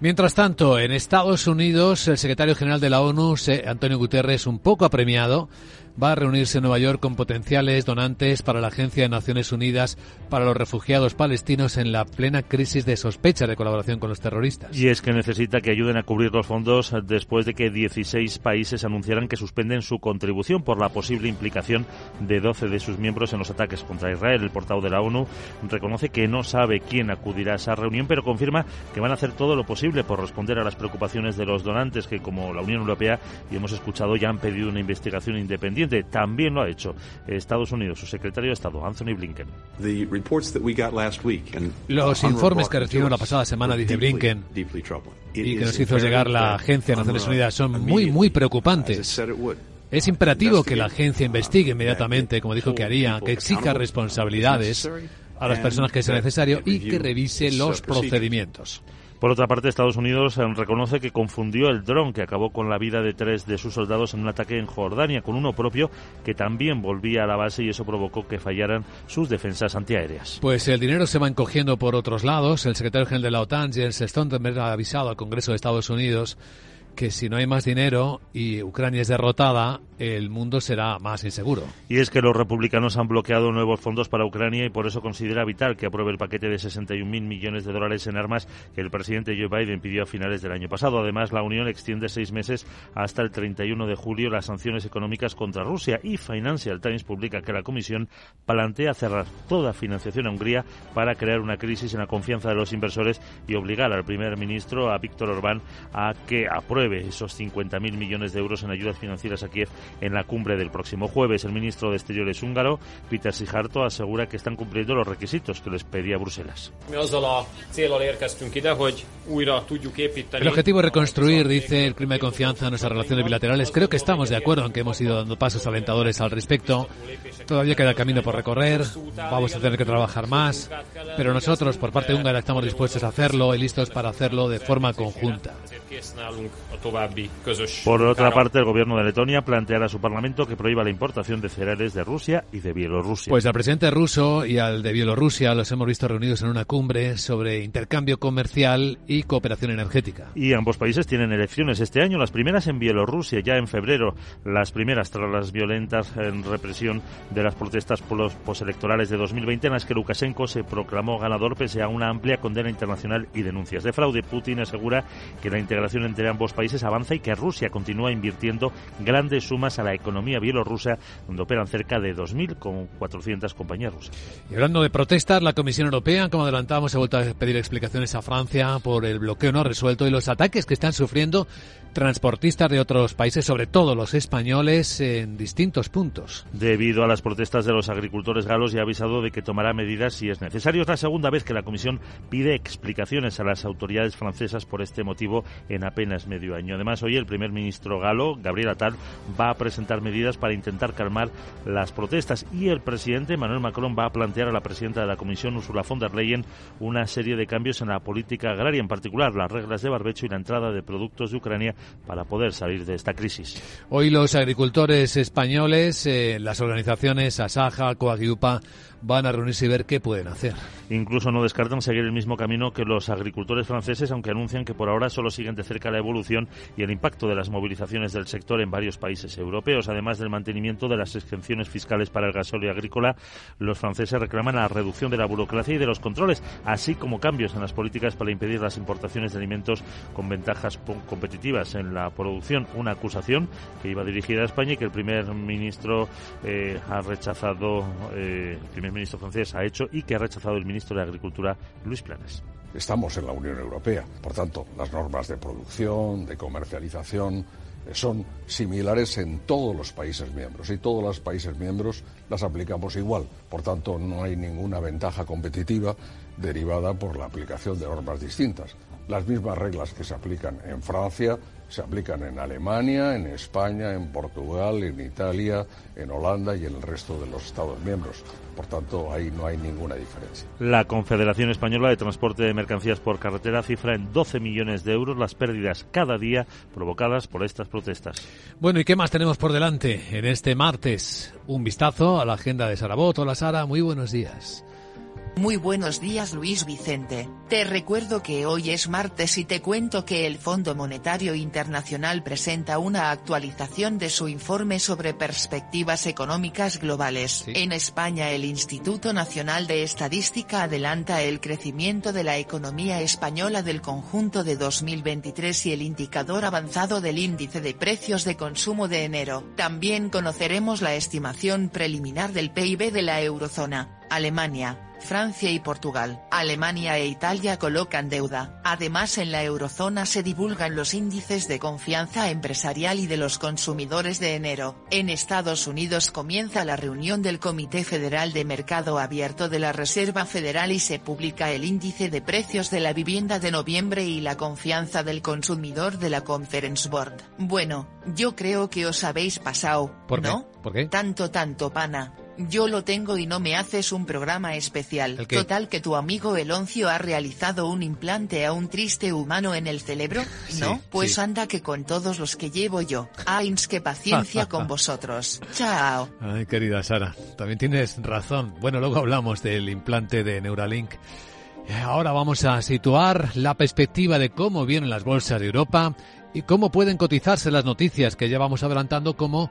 Mientras tanto, en Estados Unidos, el secretario general de la ONU, Antonio Guterres, un poco apremiado, va a reunirse en Nueva York con potenciales donantes para la Agencia de Naciones Unidas para los Refugiados Palestinos en la plena crisis de sospecha de colaboración con los terroristas. Y es que necesita que ayuden a cubrir los fondos después de que 16 países anunciaran que suspenden su contribución por la posible implicación de 12 de sus miembros en los ataques contra Israel. El portavoz de la ONU reconoce que no sabe quién acudirá a esa reunión, pero confirma que van a hacer todo lo posible por responder a las preocupaciones de los donantes que, como la Unión Europea, y hemos escuchado, ya han pedido una investigación independiente también lo ha hecho Estados Unidos, su secretario de Estado, Anthony Blinken. Los informes que recibimos la pasada semana, dice Blinken, y que nos hizo llegar la Agencia de Naciones Unidas, son muy, muy preocupantes. Es imperativo que la agencia investigue inmediatamente, como dijo que haría, que exija responsabilidades a las personas que sea necesario y que revise los procedimientos. Por otra parte, Estados Unidos eh, reconoce que confundió el dron que acabó con la vida de tres de sus soldados en un ataque en Jordania con uno propio que también volvía a la base y eso provocó que fallaran sus defensas antiaéreas. Pues el dinero se va encogiendo por otros lados. El secretario general de la OTAN, Jens Stoltenberg, ha avisado al Congreso de Estados Unidos que si no hay más dinero y Ucrania es derrotada, el mundo será más inseguro. Y es que los republicanos han bloqueado nuevos fondos para Ucrania y por eso considera vital que apruebe el paquete de 61.000 millones de dólares en armas que el presidente Joe Biden pidió a finales del año pasado. Además, la Unión extiende seis meses hasta el 31 de julio las sanciones económicas contra Rusia y Financial Times publica que la Comisión plantea cerrar toda financiación a Hungría para crear una crisis en la confianza de los inversores y obligar al primer ministro, a Víctor Orbán, a que apruebe esos 50.000 millones de euros en ayudas financieras a Kiev en la cumbre del próximo jueves. El ministro de Exteriores húngaro, Peter Sijarto, asegura que están cumpliendo los requisitos que les pedía Bruselas. El objetivo es reconstruir, dice el clima de confianza en nuestras relaciones bilaterales. Creo que estamos de acuerdo en que hemos ido dando pasos alentadores al respecto. Todavía queda camino por recorrer, vamos a tener que trabajar más, pero nosotros, por parte húngara, estamos dispuestos a hacerlo y listos para hacerlo de forma conjunta. Por otra parte, el gobierno de Letonia planteará a su parlamento que prohíba la importación de cereales de Rusia y de Bielorrusia. Pues al presidente ruso y al de Bielorrusia los hemos visto reunidos en una cumbre sobre intercambio comercial y cooperación energética. Y ambos países tienen elecciones este año, las primeras en Bielorrusia ya en febrero, las primeras tras las violentas en represión de las protestas postelectorales de 2020 en las que Lukashenko se proclamó ganador pese a una amplia condena internacional y denuncias de fraude. Putin asegura que la integración entre ambos países avanza y que Rusia continúa invirtiendo grandes sumas a la economía bielorrusa, donde operan cerca de 2.000 con 400 compañías rusas. Y hablando de protestas, la Comisión Europea, como adelantamos, ha vuelto a pedir explicaciones a Francia por el bloqueo no resuelto y los ataques que están sufriendo transportistas de otros países, sobre todo los españoles, en distintos puntos. Debido a las protestas de los agricultores galos, ya ha avisado de que tomará medidas si es necesario. Es la segunda vez que la Comisión pide explicaciones a las autoridades francesas por este motivo en apenas medio año. Además, hoy el primer ministro galo, Gabriel Attal, va a presentar medidas para intentar calmar las protestas y el presidente Manuel Macron va a plantear a la presidenta de la Comisión, Ursula von der Leyen, una serie de cambios en la política agraria, en particular las reglas de barbecho y la entrada de productos de Ucrania para poder salir de esta crisis. Hoy los agricultores españoles, eh, las organizaciones Asaja, Coagiupa, van a reunirse y ver qué pueden hacer. Incluso no descartan seguir el mismo camino que los agricultores franceses, aunque anuncian que por ahora solo siguen de cerca la evolución y el impacto de las movilizaciones del sector en varios países europeos. Además del mantenimiento de las exenciones fiscales para el gasóleo agrícola, los franceses reclaman la reducción de la burocracia y de los controles, así como cambios en las políticas para impedir las importaciones de alimentos con ventajas competitivas en la producción. Una acusación que iba dirigida a España y que el primer ministro eh, ha rechazado. Eh, el ministro francés ha hecho y que ha rechazado el ministro de Agricultura, Luis Planes. Estamos en la Unión Europea, por tanto, las normas de producción, de comercialización, eh, son similares en todos los países miembros y todos los países miembros las aplicamos igual. Por tanto, no hay ninguna ventaja competitiva derivada por la aplicación de normas distintas. Las mismas reglas que se aplican en Francia se aplican en Alemania, en España, en Portugal, en Italia, en Holanda y en el resto de los Estados miembros. Por tanto, ahí no hay ninguna diferencia. La Confederación Española de Transporte de Mercancías por Carretera cifra en 12 millones de euros las pérdidas cada día provocadas por estas protestas. Bueno, ¿y qué más tenemos por delante en este martes? Un vistazo a la agenda de Sarabot. Hola Sara, muy buenos días. Muy buenos días Luis Vicente. Te recuerdo que hoy es martes y te cuento que el Fondo Monetario Internacional presenta una actualización de su informe sobre perspectivas económicas globales. En España el Instituto Nacional de Estadística adelanta el crecimiento de la economía española del conjunto de 2023 y el indicador avanzado del índice de precios de consumo de enero. También conoceremos la estimación preliminar del PIB de la eurozona. Alemania, Francia y Portugal, Alemania e Italia colocan deuda. Además en la eurozona se divulgan los índices de confianza empresarial y de los consumidores de enero. En Estados Unidos comienza la reunión del Comité Federal de Mercado Abierto de la Reserva Federal y se publica el índice de precios de la vivienda de noviembre y la confianza del consumidor de la Conference Board. Bueno, yo creo que os habéis pasado, ¿Por ¿no? ¿Por qué? Tanto, tanto, pana. Yo lo tengo y no me haces un programa especial. Total que tu amigo Eloncio ha realizado un implante a un triste humano en el cerebro, ¿no? pues sí. anda que con todos los que llevo yo. Ains que paciencia con vosotros. Chao. Ay, querida Sara, también tienes razón. Bueno, luego hablamos del implante de Neuralink. Ahora vamos a situar la perspectiva de cómo vienen las bolsas de Europa y cómo pueden cotizarse las noticias que ya vamos adelantando como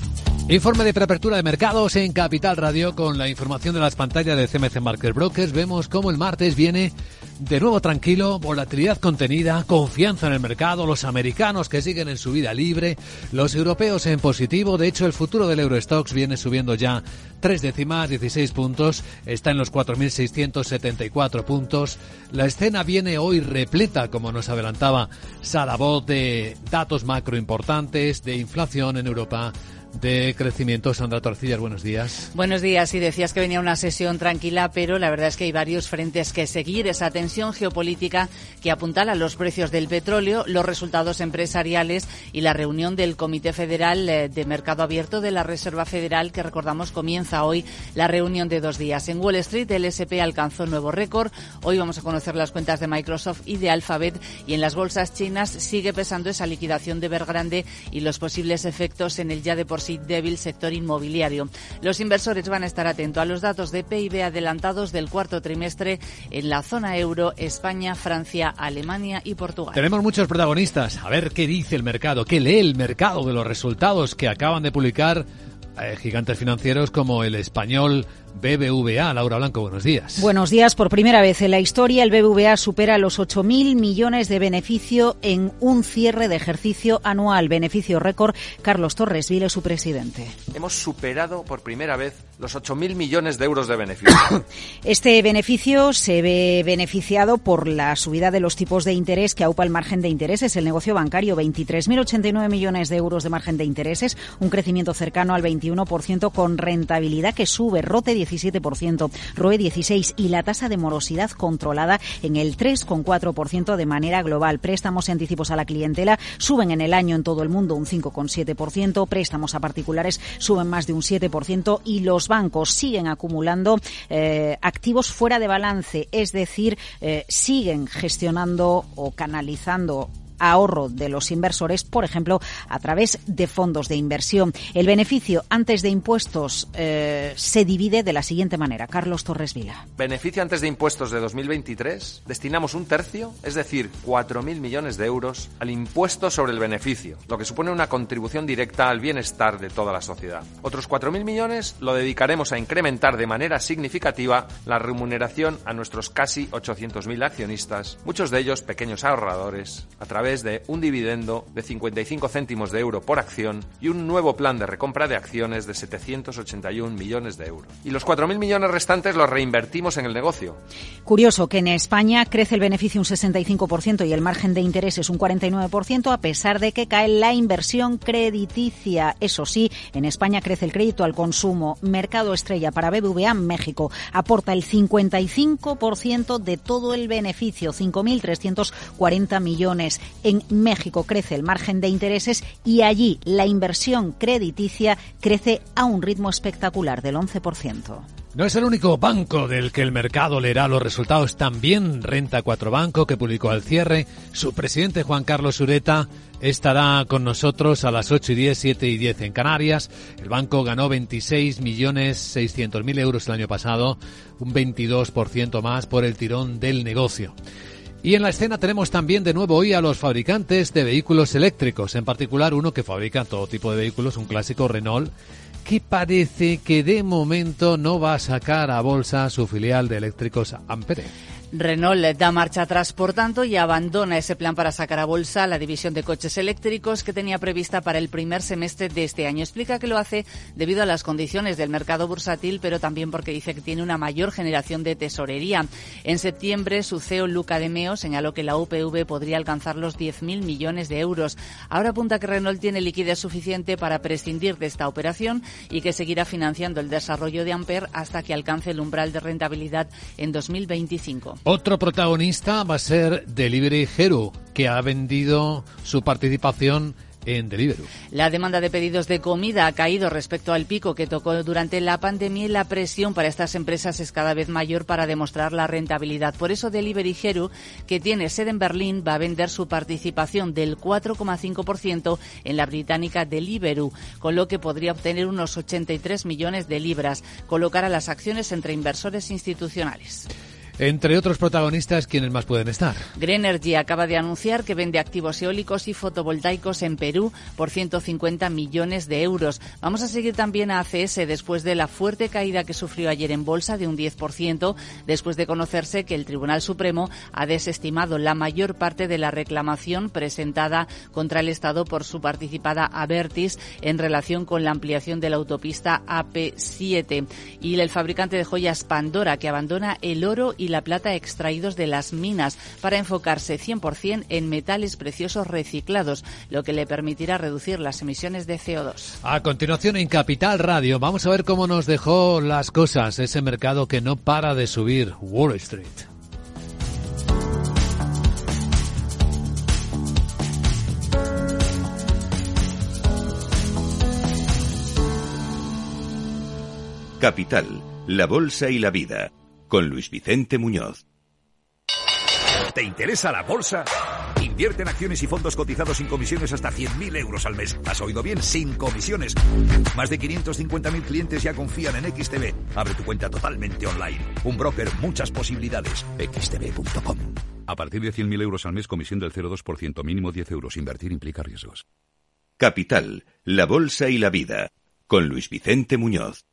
Informe de preapertura de mercados en Capital Radio con la información de las pantallas de CMC Market Brokers. Vemos cómo el martes viene de nuevo tranquilo, volatilidad contenida, confianza en el mercado, los americanos que siguen en su vida libre, los europeos en positivo. De hecho, el futuro del Eurostox viene subiendo ya tres décimas, 16 puntos, está en los 4.674 puntos. La escena viene hoy repleta, como nos adelantaba Sarabot, de datos macro importantes, de inflación en Europa de crecimiento. Sandra Torcillas, buenos días. Buenos días. Y decías que venía una sesión tranquila, pero la verdad es que hay varios frentes que seguir. Esa tensión geopolítica que apuntala los precios del petróleo, los resultados empresariales y la reunión del Comité Federal eh, de Mercado Abierto de la Reserva Federal, que recordamos comienza hoy la reunión de dos días. En Wall Street el SP alcanzó nuevo récord. Hoy vamos a conocer las cuentas de Microsoft y de Alphabet. Y en las bolsas chinas sigue pesando esa liquidación de Bergrande y los posibles efectos en el ya de por y débil sector inmobiliario. Los inversores van a estar atentos a los datos de PIB adelantados del cuarto trimestre en la zona euro, España, Francia, Alemania y Portugal. Tenemos muchos protagonistas. A ver qué dice el mercado, qué lee el mercado de los resultados que acaban de publicar eh, gigantes financieros como el español BBVA. Laura Blanco, buenos días. Buenos días. Por primera vez en la historia, el BBVA supera los 8.000 millones de beneficio en un cierre de ejercicio anual. Beneficio récord. Carlos Torres Vile, su presidente. Hemos superado por primera vez los 8.000 millones de euros de beneficio. este beneficio se ve beneficiado por la subida de los tipos de interés que aupa el margen de intereses. El negocio bancario, 23.089 millones de euros de margen de intereses, un crecimiento cercano al 21% con rentabilidad que sube, rote 17%, ROE 16% y la tasa de morosidad controlada en el 3,4% de manera global. Préstamos y anticipos a la clientela suben en el año en todo el mundo un 5,7%, préstamos a particulares suben más de un 7% y los bancos siguen acumulando eh, activos fuera de balance, es decir, eh, siguen gestionando o canalizando ahorro de los inversores, por ejemplo, a través de fondos de inversión. El beneficio antes de impuestos eh, se divide de la siguiente manera. Carlos Torres Vila. Beneficio antes de impuestos de 2023. Destinamos un tercio, es decir, 4.000 millones de euros, al impuesto sobre el beneficio, lo que supone una contribución directa al bienestar de toda la sociedad. Otros 4.000 millones lo dedicaremos a incrementar de manera significativa la remuneración a nuestros casi 800.000 accionistas, muchos de ellos pequeños ahorradores, a través de un dividendo de 55 céntimos de euro por acción y un nuevo plan de recompra de acciones de 781 millones de euros. Y los 4.000 millones restantes los reinvertimos en el negocio. Curioso que en España crece el beneficio un 65% y el margen de interés es un 49%, a pesar de que cae la inversión crediticia. Eso sí, en España crece el crédito al consumo. Mercado estrella para BBVA México aporta el 55% de todo el beneficio, 5.340 millones. En México crece el margen de intereses y allí la inversión crediticia crece a un ritmo espectacular del 11%. No es el único banco del que el mercado leerá los resultados. También Renta 4 Banco, que publicó al cierre. Su presidente Juan Carlos Ureta estará con nosotros a las 8 y 10, 7 y 10 en Canarias. El banco ganó 26 millones 600 mil euros el año pasado, un 22% más por el tirón del negocio. Y en la escena tenemos también de nuevo hoy a los fabricantes de vehículos eléctricos, en particular uno que fabrica todo tipo de vehículos, un clásico Renault, que parece que de momento no va a sacar a bolsa su filial de eléctricos Ampere. Renault da marcha atrás, por tanto, y abandona ese plan para sacar a bolsa la división de coches eléctricos que tenía prevista para el primer semestre de este año. Explica que lo hace debido a las condiciones del mercado bursátil, pero también porque dice que tiene una mayor generación de tesorería. En septiembre, su CEO Luca de Meo señaló que la UPV podría alcanzar los 10.000 millones de euros. Ahora apunta que Renault tiene liquidez suficiente para prescindir de esta operación y que seguirá financiando el desarrollo de Ampere hasta que alcance el umbral de rentabilidad en 2025. Otro protagonista va a ser Delivery Hero, que ha vendido su participación en Deliveroo. La demanda de pedidos de comida ha caído respecto al pico que tocó durante la pandemia y la presión para estas empresas es cada vez mayor para demostrar la rentabilidad. Por eso Delivery Hero, que tiene sede en Berlín, va a vender su participación del 4,5% en la británica Deliveroo, con lo que podría obtener unos 83 millones de libras, colocar a las acciones entre inversores institucionales. Entre otros protagonistas, ¿quiénes más pueden estar? Greenergy acaba de anunciar que vende activos eólicos y fotovoltaicos en Perú por 150 millones de euros. Vamos a seguir también a ACS después de la fuerte caída que sufrió ayer en bolsa de un 10%, después de conocerse que el Tribunal Supremo ha desestimado la mayor parte de la reclamación presentada contra el Estado por su participada Avertis en relación con la ampliación de la autopista AP7. Y el fabricante de joyas Pandora, que abandona el oro y la plata extraídos de las minas para enfocarse 100% en metales preciosos reciclados, lo que le permitirá reducir las emisiones de CO2. A continuación en Capital Radio vamos a ver cómo nos dejó las cosas ese mercado que no para de subir, Wall Street. Capital, la Bolsa y la Vida con Luis Vicente Muñoz. ¿Te interesa la bolsa? Invierte en acciones y fondos cotizados sin comisiones hasta 100.000 euros al mes. ¿Has oído bien? Sin comisiones. Más de 550.000 clientes ya confían en XTB. Abre tu cuenta totalmente online. Un broker, muchas posibilidades. xtb.com. A partir de 100.000 euros al mes, comisión del 0,2%, mínimo 10 euros. Invertir implica riesgos. Capital, la bolsa y la vida. Con Luis Vicente Muñoz.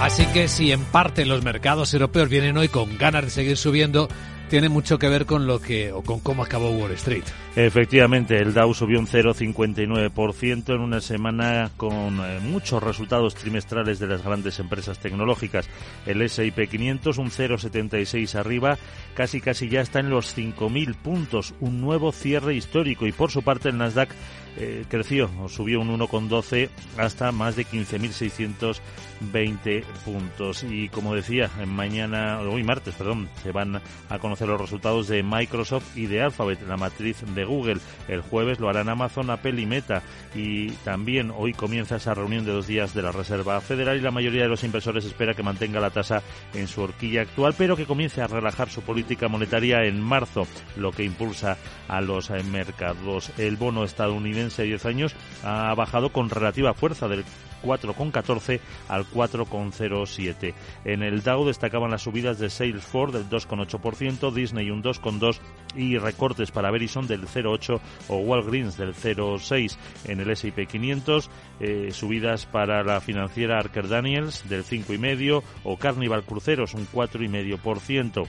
Así que si en parte los mercados europeos vienen hoy con ganas de seguir subiendo, tiene mucho que ver con lo que o con cómo acabó Wall Street. Efectivamente, el Dow subió un 0,59% en una semana con eh, muchos resultados trimestrales de las grandes empresas tecnológicas. El S&P 500 un 0,76 arriba, casi casi ya está en los 5.000 puntos, un nuevo cierre histórico y por su parte el Nasdaq eh, creció, subió un 1,12 hasta más de 15.620 puntos. Y como decía, mañana, hoy martes, perdón, se van a conocer los resultados de Microsoft y de Alphabet, la matriz de Google. El jueves lo harán Amazon, Apple y Meta. Y también hoy comienza esa reunión de dos días de la Reserva Federal y la mayoría de los inversores espera que mantenga la tasa en su horquilla actual, pero que comience a relajar su política monetaria en marzo, lo que impulsa a los mercados. El bono estadounidense de 10 años ha bajado con relativa fuerza del 4,14 al 4,07. En el Dow destacaban las subidas de Salesforce del 2,8%, Disney un 2,2% y recortes para Verizon del 0,8 o Walgreens del 0,6 en el S&P 500, eh, subidas para la financiera Archer Daniels del 5,5 o Carnival Cruceros un 4,5%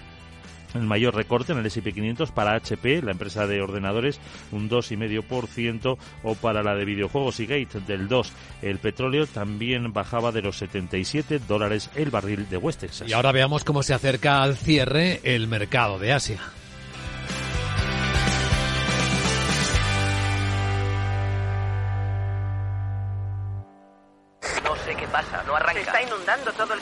el mayor recorte en el S&P 500 para HP, la empresa de ordenadores, un 2,5% o para la de videojuegos y Gate del 2. El petróleo también bajaba de los 77 dólares el barril de West Texas. Y ahora veamos cómo se acerca al cierre el mercado de Asia. pasa? No arranca. Se está inundando todo el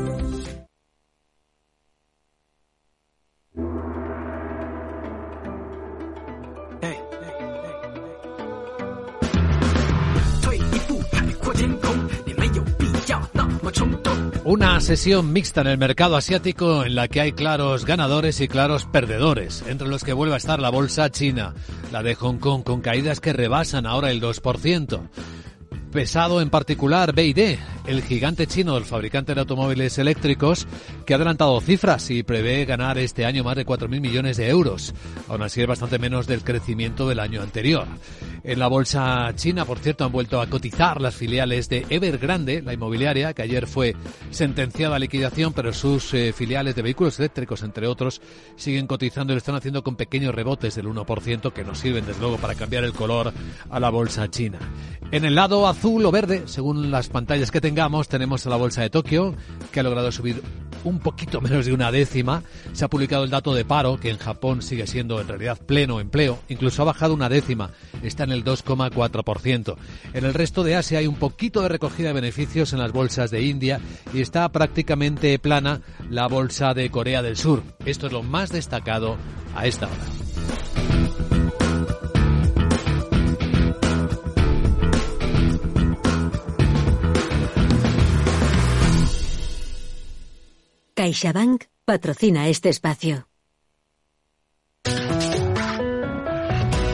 Una sesión mixta en el mercado asiático en la que hay claros ganadores y claros perdedores, entre los que vuelve a estar la bolsa china, la de Hong Kong, con caídas que rebasan ahora el 2%. Pesado en particular BID, el gigante chino del fabricante de automóviles eléctricos, que ha adelantado cifras y prevé ganar este año más de 4.000 millones de euros. Aún así es bastante menos del crecimiento del año anterior. En la bolsa china, por cierto, han vuelto a cotizar las filiales de Evergrande, la inmobiliaria, que ayer fue sentenciada a liquidación, pero sus eh, filiales de vehículos eléctricos, entre otros, siguen cotizando y lo están haciendo con pequeños rebotes del 1%, que nos sirven, desde luego, para cambiar el color a la bolsa china. En el lado azul o verde, según las pantallas que tengamos, tenemos a la bolsa de Tokio, que ha logrado subir un poquito menos de una décima. Se ha publicado el dato de paro, que en Japón sigue siendo en realidad pleno empleo. Incluso ha bajado una décima. Está en el 2,4%. En el resto de Asia hay un poquito de recogida de beneficios en las bolsas de India y está prácticamente plana la bolsa de Corea del Sur. Esto es lo más destacado a esta hora. CaixaBank patrocina este espacio.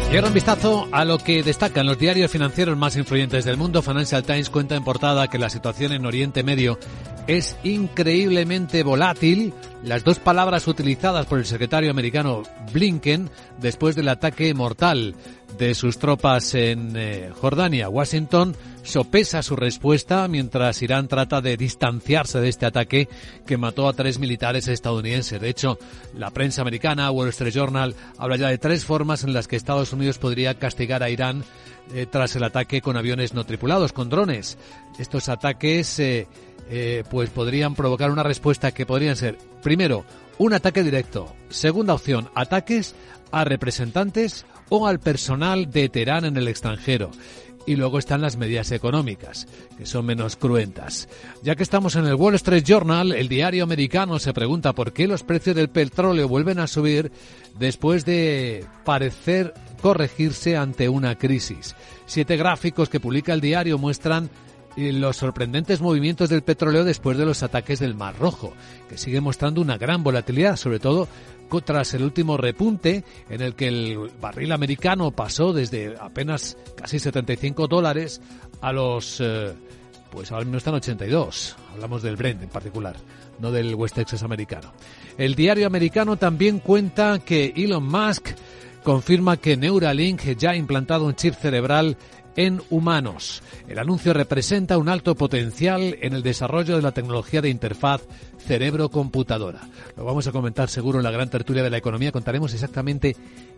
Y ahora un vistazo a lo que destacan los diarios financieros más influyentes del mundo. Financial Times cuenta en portada que la situación en Oriente Medio es increíblemente volátil. Las dos palabras utilizadas por el secretario americano Blinken después del ataque mortal de sus tropas en eh, Jordania. Washington sopesa su respuesta mientras Irán trata de distanciarse de este ataque que mató a tres militares estadounidenses. De hecho, la prensa americana, Wall Street Journal, habla ya de tres formas en las que Estados Unidos podría castigar a Irán eh, tras el ataque con aviones no tripulados, con drones. Estos ataques eh, pues podrían provocar una respuesta que podrían ser, primero, un ataque directo. Segunda opción, ataques a representantes o al personal de Teherán en el extranjero. Y luego están las medidas económicas, que son menos cruentas. Ya que estamos en el Wall Street Journal, el diario americano se pregunta por qué los precios del petróleo vuelven a subir después de parecer corregirse ante una crisis. Siete gráficos que publica el diario muestran eh, los sorprendentes movimientos del petróleo después de los ataques del Mar Rojo, que sigue mostrando una gran volatilidad, sobre todo tras el último repunte en el que el barril americano pasó desde apenas casi 75 dólares a los, eh, pues ahora mismo están 82. Hablamos del Brent en particular, no del West Texas americano. El diario americano también cuenta que Elon Musk confirma que Neuralink ya ha implantado un chip cerebral en humanos. El anuncio representa un alto potencial en el desarrollo de la tecnología de interfaz cerebro-computadora. Lo vamos a comentar seguro en la gran tertulia de la economía. Contaremos exactamente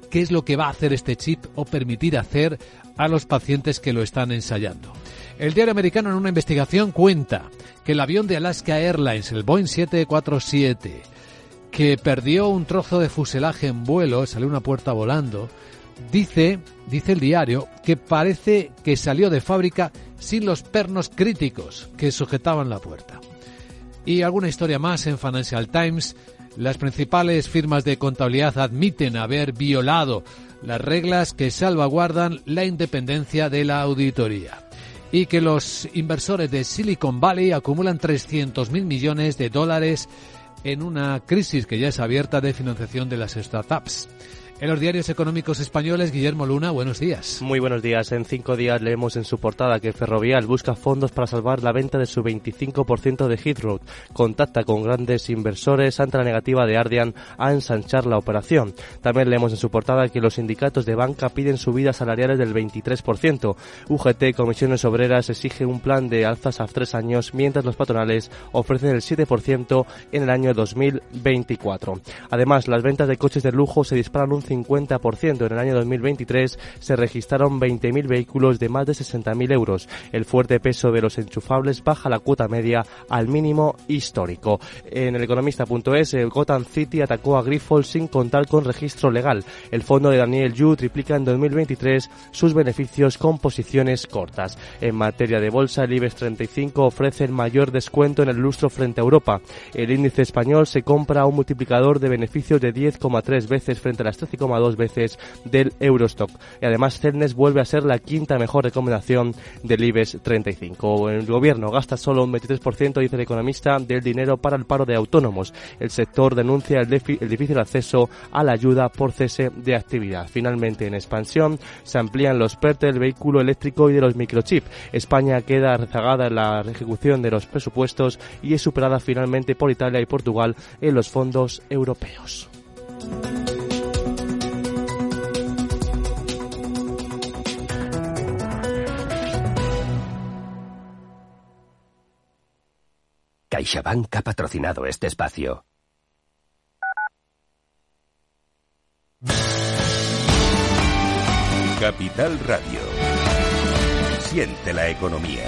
qué es lo que va a hacer este chip o permitir hacer a los pacientes que lo están ensayando. El diario americano en una investigación cuenta que el avión de Alaska Airlines, el Boeing 747, que perdió un trozo de fuselaje en vuelo, salió una puerta volando, dice, dice el diario, que parece que salió de fábrica sin los pernos críticos que sujetaban la puerta. Y alguna historia más en Financial Times. Las principales firmas de contabilidad admiten haber violado las reglas que salvaguardan la independencia de la auditoría y que los inversores de Silicon Valley acumulan 300.000 millones de dólares en una crisis que ya es abierta de financiación de las startups. En los diarios económicos españoles, Guillermo Luna, buenos días. Muy buenos días. En cinco días leemos en su portada que Ferrovial busca fondos para salvar la venta de su 25% de Heathrow. Contacta con grandes inversores ante la negativa de Ardian a ensanchar la operación. También leemos en su portada que los sindicatos de banca piden subidas salariales del 23%. UGT, Comisiones Obreras, exige un plan de alzas a tres años, mientras los patronales ofrecen el 7% en el año 2024. Además, las ventas de coches de lujo se disparan un 50%. En el año 2023 se registraron 20.000 vehículos de más de 60.000 euros. El fuerte peso de los enchufables baja la cuota media al mínimo histórico. En el economista.es, el Gotham City atacó a Grifols sin contar con registro legal. El fondo de Daniel Yu triplica en 2023 sus beneficios con posiciones cortas. En materia de bolsa, el IBEX 35 ofrece el mayor descuento en el lustro frente a Europa. El índice español se compra un multiplicador de beneficios de 10,3 veces frente a las 13 7,2 veces del Eurostock. Y además Celnes vuelve a ser la quinta mejor recomendación del IBEX 35. El gobierno gasta solo un 23%, dice el economista, del dinero para el paro de autónomos. El sector denuncia el, el difícil acceso a la ayuda por cese de actividad. Finalmente, en expansión, se amplían los PERTE del vehículo eléctrico y de los microchips. España queda rezagada en la ejecución de los presupuestos y es superada finalmente por Italia y Portugal en los fondos europeos. CaixaBank ha patrocinado este espacio. Capital Radio. Siente la economía.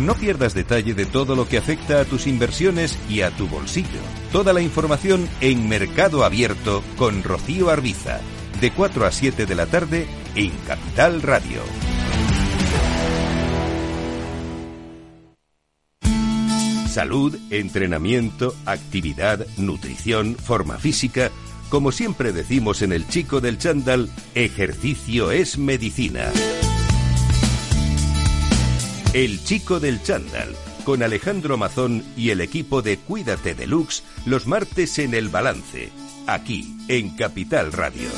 No pierdas detalle de todo lo que afecta a tus inversiones y a tu bolsillo. Toda la información en Mercado Abierto con Rocío Arbiza de 4 a 7 de la tarde en Capital Radio. Salud, entrenamiento, actividad, nutrición, forma física. Como siempre decimos en el chico del chándal, ejercicio es medicina. El chico del chándal, con Alejandro Mazón y el equipo de Cuídate Deluxe, los martes en el balance, aquí en Capital Radio.